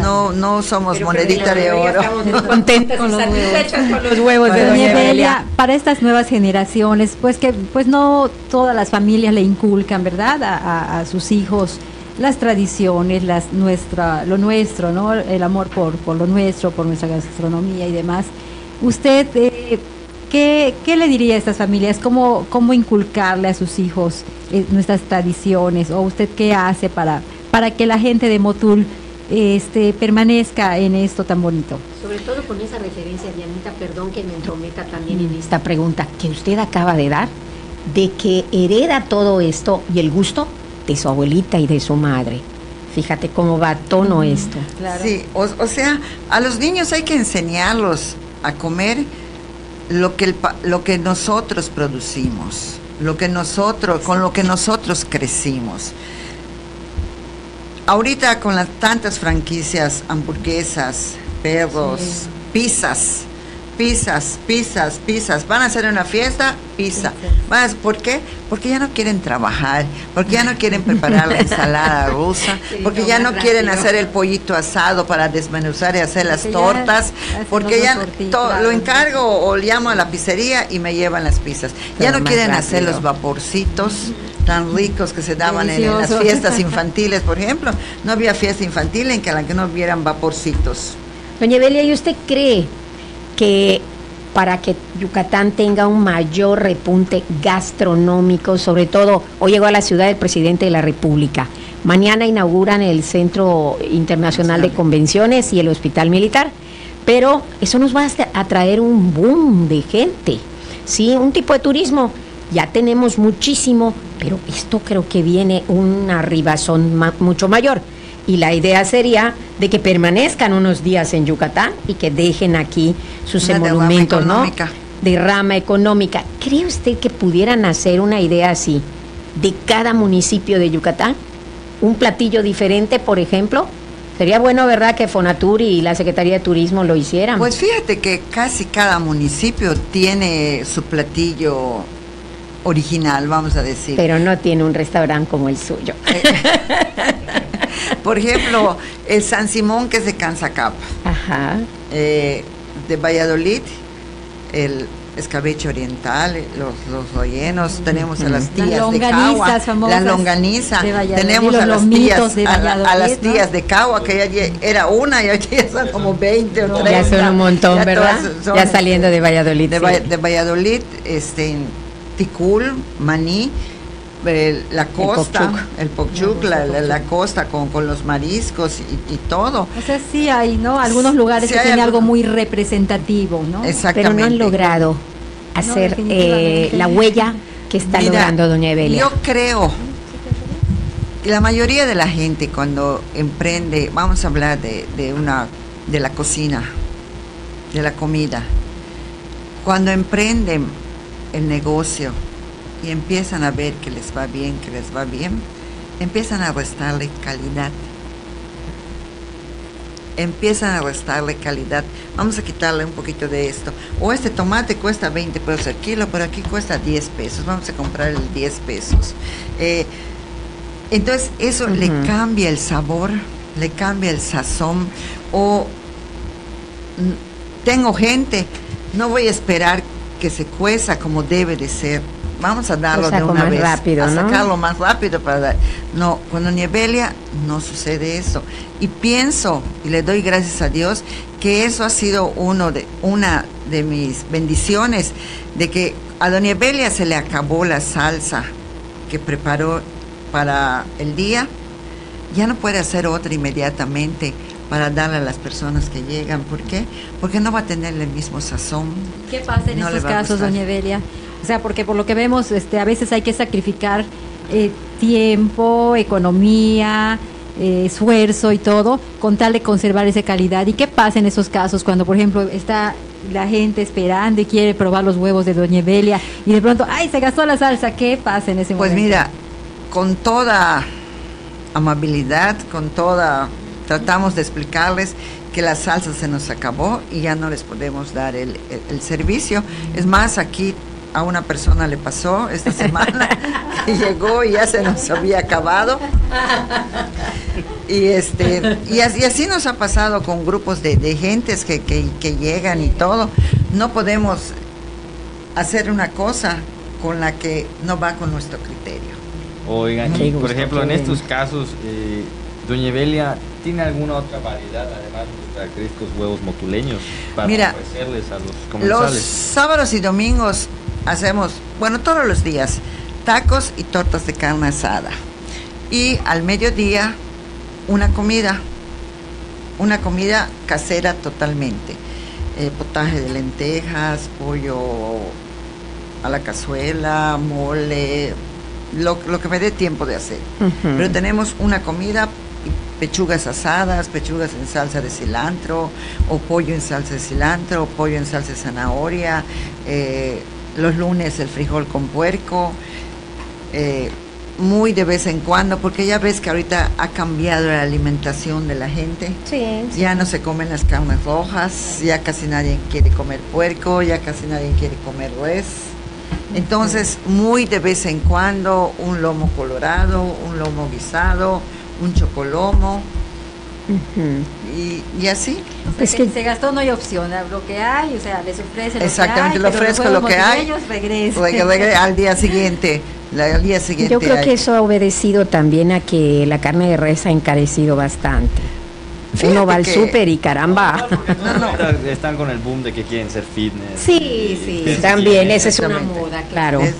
Speaker 4: no, no, somos monedita de oro.
Speaker 2: Contentos y satisfechos con los huevos de Doña Evelia.
Speaker 3: Para estas nuevas generaciones, pues que pues no todas las familias le inculcan, ¿verdad? A, sus hijos las tradiciones, las nuestra, lo nuestro, ¿no? El amor por, por lo nuestro, por nuestra gastronomía y demás. Usted eh, ¿Qué, le diría a estas familias? ¿Cómo, cómo inculcarle a sus hijos eh, nuestras tradiciones? ¿O usted qué hace para, para que la gente de Motul este, permanezca en esto tan bonito?
Speaker 2: Sobre todo con esa referencia, Dianita, perdón que me entrometa también en esta pregunta que usted acaba de dar, de que hereda todo esto y el gusto de su abuelita y de su madre. Fíjate cómo va a tono esto.
Speaker 4: Sí, o, o sea, a los niños hay que enseñarlos a comer lo que, lo que nosotros producimos, lo que nosotros, con lo que nosotros crecimos. Ahorita con las tantas franquicias, hamburguesas, perros, pizzas, pizzas, pizzas, pizzas. Van a hacer una fiesta, pizza. Más, ¿Por qué? Porque ya no quieren trabajar, porque ya no quieren preparar la ensalada rusa, porque ya no quieren hacer el pollito asado para desmenuzar y hacer las tortas, porque ya lo encargo o llamo a la pizzería y me llevan las pizzas. Ya no quieren hacer los vaporcitos tan ricos que se daban en, las fiestas infantiles, por ejemplo. No había fiesta infantil en que la que no hubieran vaporcitos.
Speaker 2: Doña Belia, ¿y usted cree que para que Yucatán tenga un mayor repunte gastronómico, sobre todo hoy llegó a la ciudad el presidente de la República. Mañana inauguran el Centro Internacional de Convenciones y el Hospital Militar, pero eso nos va a traer un boom de gente, sí, un tipo de turismo. Ya tenemos muchísimo, pero esto creo que viene una arribazón mucho mayor y la idea sería de que permanezcan unos días en Yucatán y que dejen aquí sus monumentos, ¿no? De rama económica. ¿Cree usted que pudieran hacer una idea así de cada municipio de Yucatán? Un platillo diferente, por ejemplo. Sería bueno, ¿verdad?, que Fonatur y la Secretaría de Turismo lo hicieran.
Speaker 4: Pues fíjate que casi cada municipio tiene su platillo original, vamos a decir.
Speaker 2: Pero no tiene un restaurante como el suyo.
Speaker 4: Por ejemplo, el San Simón, que es de Canzacapa.
Speaker 2: Ajá.
Speaker 4: Eh, de Valladolid, el, escabeche oriental, los, los rellenos, tenemos a las tías de Cagua, la longaniza, tenemos a las tías, de a, las tías de Cagua, que ya era una y ya son como 20 o 30.
Speaker 2: Ya son un montón, ¿verdad? ya saliendo de Valladolid.
Speaker 4: De, Valladolid, este, Ticul, Maní, la costa, el Pokchuk, la, costa con, con los mariscos y, todo.
Speaker 3: O sea, sí hay, ¿no? Algunos lugares que tienen algo muy representativo, ¿no?
Speaker 2: Pero no han logrado hacer eh, la huella que está logrando Doña Evelia.
Speaker 4: Yo creo que la mayoría de la gente cuando emprende, vamos a hablar de, de una, de la cocina, de la comida, cuando emprenden el negocio, y empiezan a ver que les va bien, que les va bien, empiezan a restarle calidad. Empiezan a restarle calidad. Vamos a quitarle un poquito de esto. O este tomate cuesta 20 pesos el kilo, pero aquí cuesta 10 pesos. Vamos a comprar el 10 pesos. Eh, entonces eso le cambia el sabor, le cambia el sazón. O tengo gente, no voy a esperar que se cueza como debe de ser vamos a darlo de una vez,
Speaker 2: rápido,
Speaker 4: a sacarlo más rápido para dar. No, con Nievelia no sucede eso. Y pienso, y le doy gracias a Dios, que eso ha sido uno de, una de mis bendiciones, de que a Doña Evelia se le acabó la salsa que preparó para el día, ya no puede hacer otra inmediatamente para darle a las personas que llegan. ¿Por qué? Porque no va a tener el mismo sazón.
Speaker 3: ¿Qué pasa en estos casos, doña Evelia? O sea, porque por lo que vemos, este, a veces hay que sacrificar eh, tiempo, economía, eh, esfuerzo y todo, con tal de conservar esa calidad. ¿Y qué pasa en esos casos cuando, por ejemplo, está la gente esperando y quiere probar los huevos de Doña Evelia y de pronto, ¡ay, se gastó la salsa! ¿Qué pasa en ese
Speaker 4: pues
Speaker 3: momento?
Speaker 4: Pues mira, con toda amabilidad, con toda... Tratamos de explicarles que la salsa se nos acabó y ya no les podemos dar el, el servicio. Es más, aquí a una persona le pasó esta semana que llegó y ya se nos había acabado. Y este y así, nos ha pasado con grupos de, de gentes que, que, llegan y todo. No podemos hacer una cosa con la que no va con nuestro criterio.
Speaker 1: Oigan, por ejemplo, en estos casos, eh, Doña Evelia, ¿tiene alguna otra variedad, además de los característicos huevos motuleños, para ofrecerles a los comensales?
Speaker 4: Los sábados y domingos hacemos, bueno, todos los días, tacos y tortas de carne asada. Y al mediodía, una comida, una comida casera totalmente. Eh, potaje de lentejas, pollo a la cazuela, mole, lo, que me dé tiempo de hacer. Pero tenemos una comida, pechugas asadas, pechugas en salsa de cilantro, o pollo en salsa de cilantro, o pollo en salsa de zanahoria, eh, los lunes el frijol con puerco, eh, muy de vez en cuando, porque ya ves que ahorita ha cambiado la alimentación de la gente.
Speaker 2: Sí,
Speaker 4: Ya no se comen las carnes rojas, ya casi nadie quiere comer puerco, ya casi nadie quiere comer res. Entonces, muy de vez en cuando, un lomo colorado, un lomo guisado, un chocolomo y, así.
Speaker 3: es que se gastó no hay opción, lo que hay, o sea, les ofrece lo
Speaker 4: Exactamente,
Speaker 3: que hay,
Speaker 4: le ofrezco lo que hay.
Speaker 3: Ellos
Speaker 4: al día siguiente. Al día siguiente
Speaker 2: Yo creo que eso ha obedecido también a que la carne de res ha encarecido bastante. Uno va al súper y caramba.
Speaker 1: Están con el boom de que quieren ser fitness.
Speaker 2: Sí, sí, también, esa es una moda, claro.
Speaker 4: Es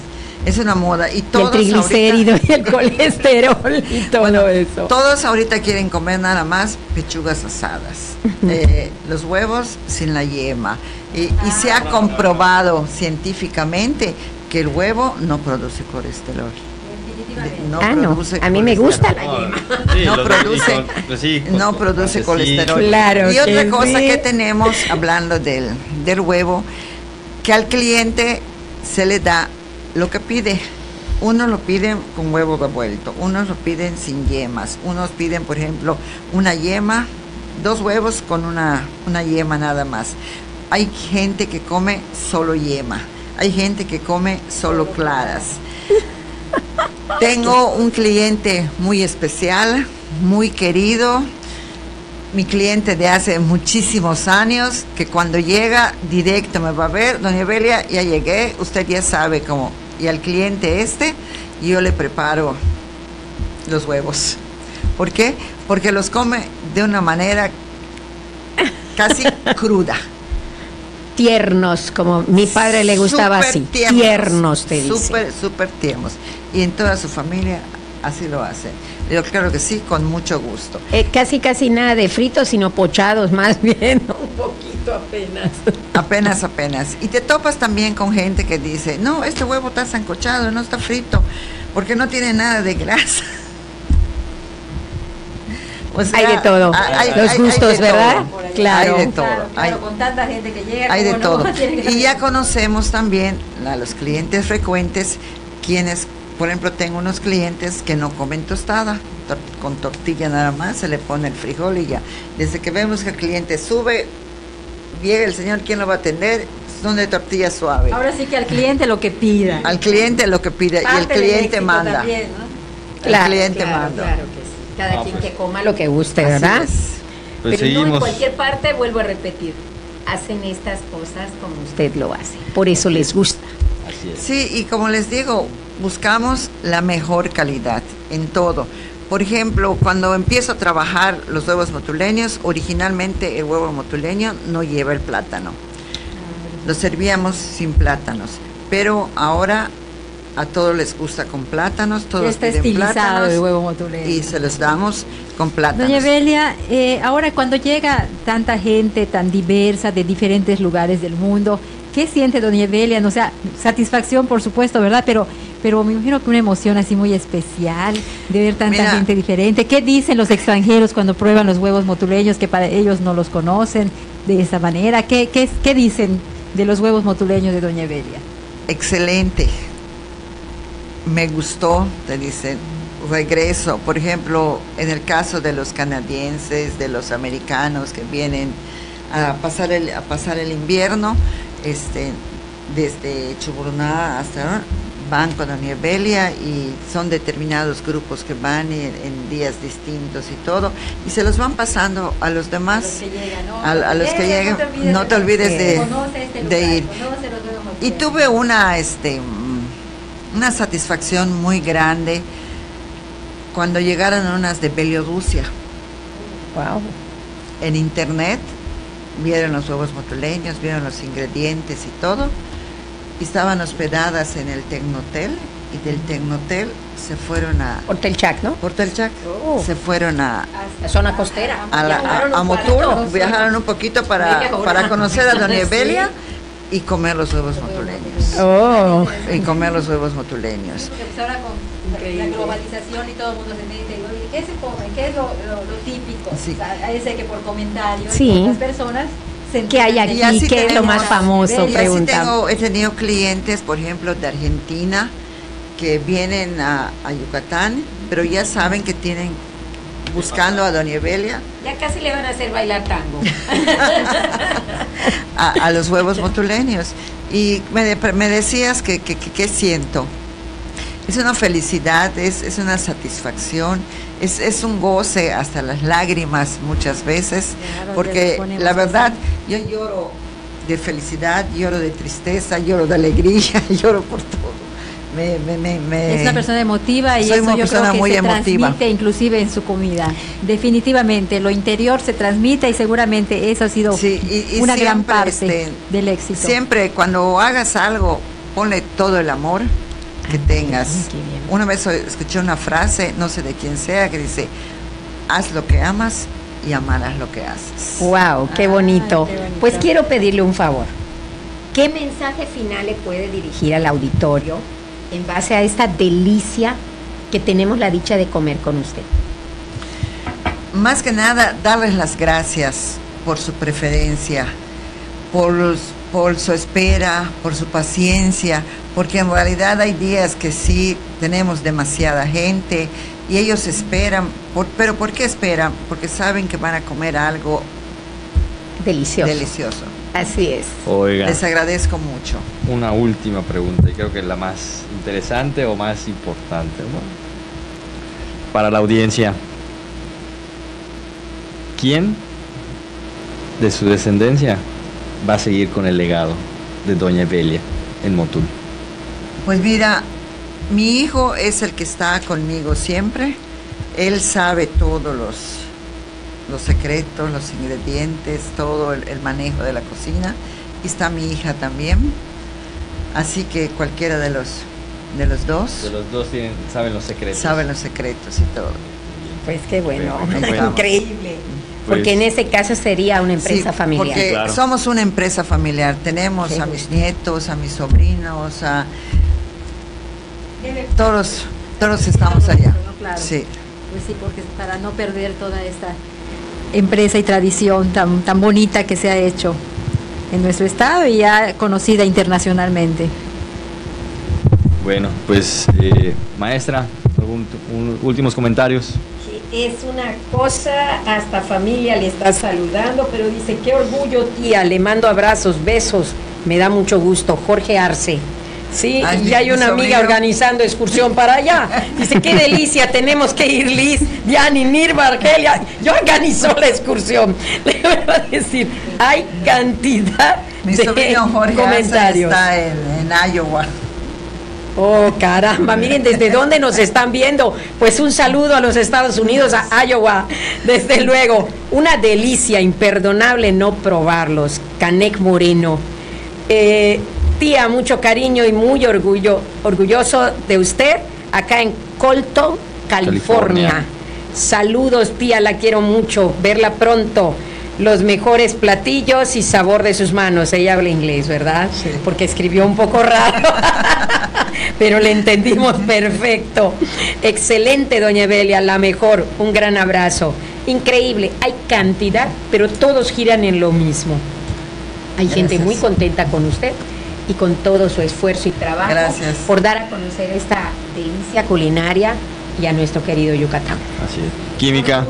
Speaker 4: una moda. Y, todos
Speaker 2: el triglicérido y el colesterol y todo eso.
Speaker 4: Todos ahorita quieren comer nada más pechugas asadas. Eh, los huevos sin la yema. Y, se ha comprobado científicamente que el huevo no produce colesterol.
Speaker 2: No ah, produce no. A mí me gusta la yema.
Speaker 4: no produce, no produce colesterol. y otra cosa que tenemos, hablando del, del huevo, que al cliente se le da lo que pide. Unos lo piden con huevo revuelto, unos lo piden sin yemas, unos piden, por ejemplo, una yema, dos huevos con una, una yema nada más. Hay gente que come solo yema, hay gente que come solo claras. Tengo un cliente muy especial, muy querido, mi cliente de hace muchísimos años, que cuando llega directo me va a ver, doña Belia, ya llegué, usted ya sabe cómo. Y al cliente este, yo le preparo los huevos. ¿Por qué? Porque los come de una manera casi cruda.
Speaker 2: Tiernos, como mi padre le gustaba así. Tiernos, te dice.
Speaker 4: Súper, súper tiernos. Y en toda su familia así lo hace. Yo creo que sí, con mucho gusto.
Speaker 2: Eh, casi, casi nada de fritos, sino pochados, más bien, un poquito apenas.
Speaker 4: Apenas, apenas. Y te topas también con gente que dice, no, este huevo está sancochado, no está frito, porque no tiene nada de grasa.
Speaker 2: hay de todo. Los gustos, ¿verdad?
Speaker 4: Claro. Hay de todo. hay, con tanta gente que llega. Hay de todo. y ya conocemos también a los clientes frecuentes, quienes, por ejemplo, tengo unos clientes que no comen tostada, con tortilla nada más, se le pone el frijol y ya. Desde que vemos que el cliente sube, llega el señor, ¿quién lo va a atender? Son de tortilla suave.
Speaker 3: Ahora sí que al cliente lo que pida.
Speaker 4: Al cliente lo que pida y el cliente manda. El cliente manda. Claro que
Speaker 2: cada quien que coma lo que guste, ¿verdad? Pues Pero no en cualquier parte, vuelvo a repetir, hacen estas cosas como usted lo hace. Por eso les gusta.
Speaker 4: Así es. Sí, y como les digo, buscamos la mejor calidad en todo. Por ejemplo, cuando empiezo a trabajar los huevos motuleños, originalmente el huevo motuleño no lleva el plátano. Lo servíamos sin plátanos, pero ahora a todos les gusta con plátanos, todos
Speaker 3: está estilizado el huevo motuleño.
Speaker 4: Y se los damos con plátanos.
Speaker 3: Doña Belia, eh, ahora cuando llega tanta gente tan diversa de diferentes lugares del mundo, ¿qué siente Doña Belia? O sea, satisfacción por supuesto, ¿verdad? Pero, pero me imagino que una emoción así muy especial de ver tanta gente diferente. ¿Qué dicen los extranjeros cuando prueban los huevos motuleños que para ellos no los conocen de esa manera? ¿Qué, qué, qué dicen de los huevos motuleños de Doña Belia?
Speaker 4: Excelente me gustó, te dicen, regreso. Por ejemplo, en el caso de los canadienses, de los americanos que vienen a pasar el, a pasar el invierno, este, desde Chuburná hasta van con la Nievelia y son determinados grupos que van en, días distintos y todo, y se los van pasando a los demás, a los que llegan, no, te olvides de, este ir. Y tuve una, este, una satisfacción muy grande cuando llegaron unas de Bielorrusia. Wow. En internet vieron los huevos motuleños, vieron los ingredientes y todo. Y estaban hospedadas en el Tecnotel y del Tecnotel se fueron a
Speaker 2: Chac, ¿no?
Speaker 4: Portelchac. Oh. Se fueron a
Speaker 2: la zona costera.
Speaker 4: A, Motul, viajaron un poquito para, para conocer a Doña Evelia y comer los huevos motuleños. Oh. Y comer los huevos motuleños.
Speaker 3: Pues ahora con la globalización y todo el mundo se mete, ¿qué se come? ¿Qué es lo, típico? Sí. O que por comentarios sí. las personas
Speaker 2: ¿Qué hay aquí? ¿Qué es lo más famoso?
Speaker 4: Pregunta. he tenido clientes, por ejemplo, de Argentina, que vienen a, a Yucatán, pero ya saben que tienen buscando a Doña Evelia.
Speaker 2: Ya casi le van a hacer bailar tango.
Speaker 4: a, los huevos motuleños. Y me, me decías que, que, siento. Es una felicidad, es, es una satisfacción, es, es, un goce hasta las lágrimas muchas veces, porque la verdad, yo lloro de felicidad, lloro de tristeza, lloro de alegría, lloro por todo
Speaker 3: es una persona emotiva y eso yo creo que se transmite inclusive en su comida. Definitivamente, lo interior se transmite y seguramente eso ha sido una gran parte este, del éxito.
Speaker 4: Siempre cuando hagas algo, ponle todo el amor que tengas. Una vez escuché una frase, no sé de quién sea, que dice, haz lo que amas y amarás lo que haces.
Speaker 2: Wow, qué bonito. Pues quiero pedirle un favor. ¿Qué mensaje final le puede dirigir al auditorio en base a esta delicia que tenemos la dicha de comer con usted?
Speaker 4: Más que nada, darles las gracias por su preferencia, por, por su espera, por su paciencia, porque en realidad hay días que sí tenemos demasiada gente y ellos esperan, pero ¿por qué esperan? Porque saben que van a comer algo
Speaker 2: delicioso.
Speaker 4: delicioso.
Speaker 2: Así es.
Speaker 1: Oiga.
Speaker 4: Les agradezco mucho.
Speaker 1: Una última pregunta, y creo que es la más interesante o más importante para la audiencia. ¿quién de su descendencia va a seguir con el legado de Doña Evelia en Motul?
Speaker 4: Pues mira, mi hijo es el que está conmigo siempre. Él sabe todos los, los secretos, los ingredientes, todo el, manejo de la cocina. Y está mi hija también. Así que cualquiera de los, de los dos.
Speaker 1: De los dos saben los secretos.
Speaker 4: Saben los secretos y todo.
Speaker 2: Pues qué bueno, increíble. Porque pues en ese caso sería una empresa familiar.
Speaker 4: Porque somos una empresa familiar. Tenemos a mis nietos, a mis sobrinos, a todos, todos estamos allá. Sí.
Speaker 3: Pues sí, porque para no perder toda esta empresa y tradición tan, tan bonita que se ha hecho en nuestro estado y ya conocida internacionalmente.
Speaker 1: Bueno, pues eh, maestra, últimos comentarios.
Speaker 2: Es una cosa, hasta familia le está saludando, pero dice, qué orgullo tía, le mando abrazos, besos, me da mucho gusto. Jorge Arce. Sí, y hay una amiga organizando excursión para allá. Dice, qué delicia, tenemos que ir Liz, Diani, Nirva, Argelia. Yo organizo la excursión. Le voy a decir, hay cantidad de comentarios.
Speaker 4: está en, Iowa.
Speaker 2: Oh, caramba, miren desde dónde nos están viendo. Pues un saludo a los Estados Unidos, a Iowa, desde luego. Una delicia, imperdonable no probarlos. Canek Moreno. Eh, tía, mucho cariño y muy orgullo, orgulloso de usted acá en Colton, California. Saludos, tía, la quiero mucho, verla pronto. Los mejores platillos y sabor de sus manos. Ella habla inglés, ¿verdad? Sí. Porque escribió un poco raro, pero le entendimos perfecto. Excelente, doña Evelia, la mejor. Un gran abrazo. Increíble, hay cantidad, pero todos giran en lo mismo. Hay gente muy contenta con usted y con todo su esfuerzo y trabajo por dar a conocer esta delicia culinaria y a nuestro querido Yucatán.
Speaker 1: Así es. Química,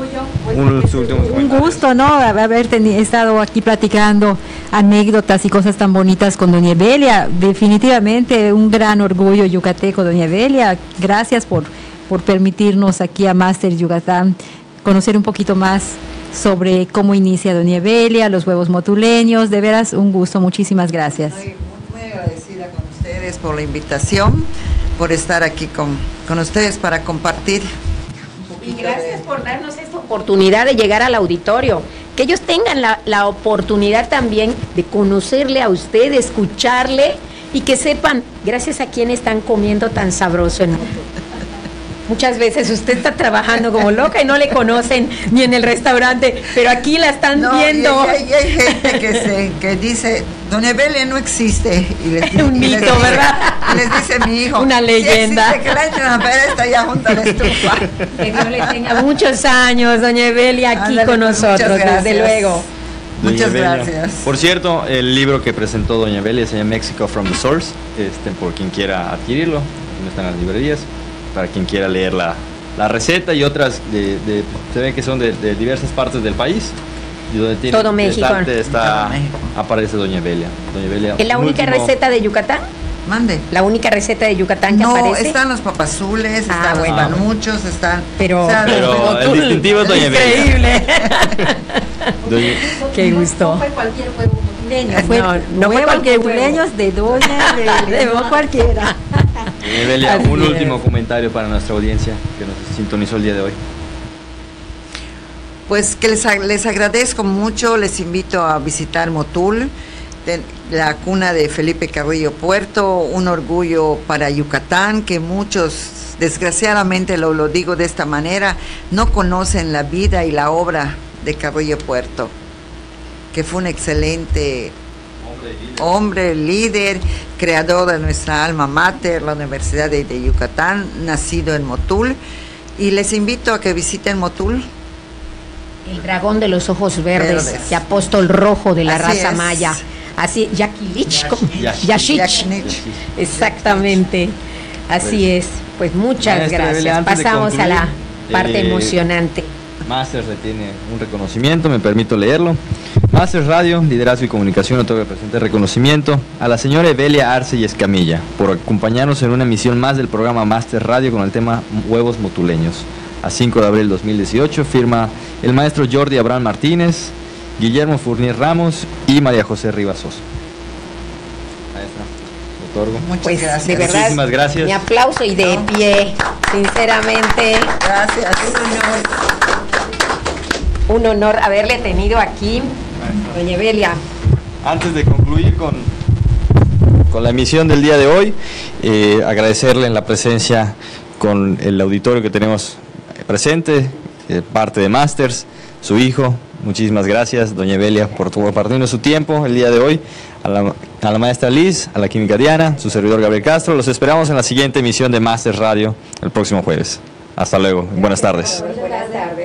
Speaker 3: un gusto, ¿no? Haber estado aquí platicando anécdotas y cosas tan bonitas con Doña Evelia. Definitivamente un gran orgullo yucateco, Doña Evelia. Gracias por, por permitirnos aquí a Master Yucatán conocer un poquito más sobre cómo inicia Doña Evelia, los huevos motuleños. De veras, un gusto. Muchísimas gracias
Speaker 4: agradecida con ustedes por la invitación, por estar aquí con, con ustedes para compartir.
Speaker 2: y gracias por darnos esta oportunidad de llegar al auditorio. Que ellos tengan la, la oportunidad también de conocerle a usted, de escucharle y que sepan, gracias a quién están comiendo tan sabroso en Muchas veces usted está trabajando como loca y no le conocen ni en el restaurante, pero aquí la están viendo.
Speaker 4: Y hay, gente que, se, que dice, Don Evelia no existe.
Speaker 2: Y les, un mito, ¿verdad?
Speaker 4: Y les dice mi hijo.
Speaker 2: Una leyenda.
Speaker 4: Sí que la está allá junto a la estufa.
Speaker 2: Que Dios le tenga muchos años, Doña Evelia, aquí con nosotros, desde luego.
Speaker 4: Muchas gracias.
Speaker 1: Por cierto, el libro que presentó Doña Evelia se llama Mexico from the Source, este, por quien quiera adquirirlo, no están las librerías para quien quiera leer la, receta y otras de, se ve que son de, diversas partes del país. Y donde tiene
Speaker 2: Todo México.
Speaker 1: Está, aparece Doña Belia. Doña
Speaker 2: ¿Es la única receta de Yucatán?
Speaker 4: Mande.
Speaker 2: La única receta de Yucatán que no,
Speaker 4: están los papazules, ah, están los muchos están.
Speaker 1: Pero, pero el distintivo es Doña
Speaker 2: Increíble. Qué gusto.
Speaker 3: No fue cualquier juego fue, no, no fue cualquier cumpleaños de Doña Belia, no cualquiera.
Speaker 1: Un último comentario para nuestra audiencia que nos sintonizó el día de hoy.
Speaker 4: Pues que les, les agradezco mucho, les invito a visitar Motul, la cuna de Felipe Carrillo Puerto, un orgullo para Yucatán, que muchos, desgraciadamente lo, lo digo de esta manera, no conocen la vida y la obra de Carrillo Puerto, que fue un excelente hombre, líder, creador de nuestra alma mater, la Universidad de, Yucatán, nacido en Motul. Y les invito a que visiten Motul.
Speaker 2: El dragón de los ojos verdes, y apóstol rojo de la raza maya. Así, Yakilich, Yashich. Exactamente. Así pues, es. Pues muchas gracias. Pasamos a la parte eh, emocionante.
Speaker 1: Masters tiene un reconocimiento, me permito leerlo. Masters Radio, Liderazgo y Comunicación otorga presente reconocimiento a la señora Evelia Arce y Escamilla por acompañarnos en una emisión más del programa Masters Radio con el tema Huevos Motuleños. a 5 de abril 2018. Firma el maestro Jordi Abraham Martínez, Guillermo Fournier Ramos y María José Rivasos.
Speaker 2: Muchas pues, gracias. De verdad, Muchísimas gracias. Mi aplauso y de pie, sinceramente.
Speaker 4: Gracias.
Speaker 2: Un honor. Un honor haberle tenido aquí, doña Belia.
Speaker 1: Antes de concluir con, con la emisión del día de hoy, eh, agradecerle en la presencia con el auditorio que tenemos presente, eh, parte de Masters, su hijo. Muchísimas gracias, doña Belia, por compartirnos su tiempo el día de hoy a la, maestra Liz, a la química Diana, su servidor Gabriel Castro. Los esperamos en la siguiente emisión de Master Radio el próximo jueves. Hasta luego. Buenas tardes. Buenas tardes.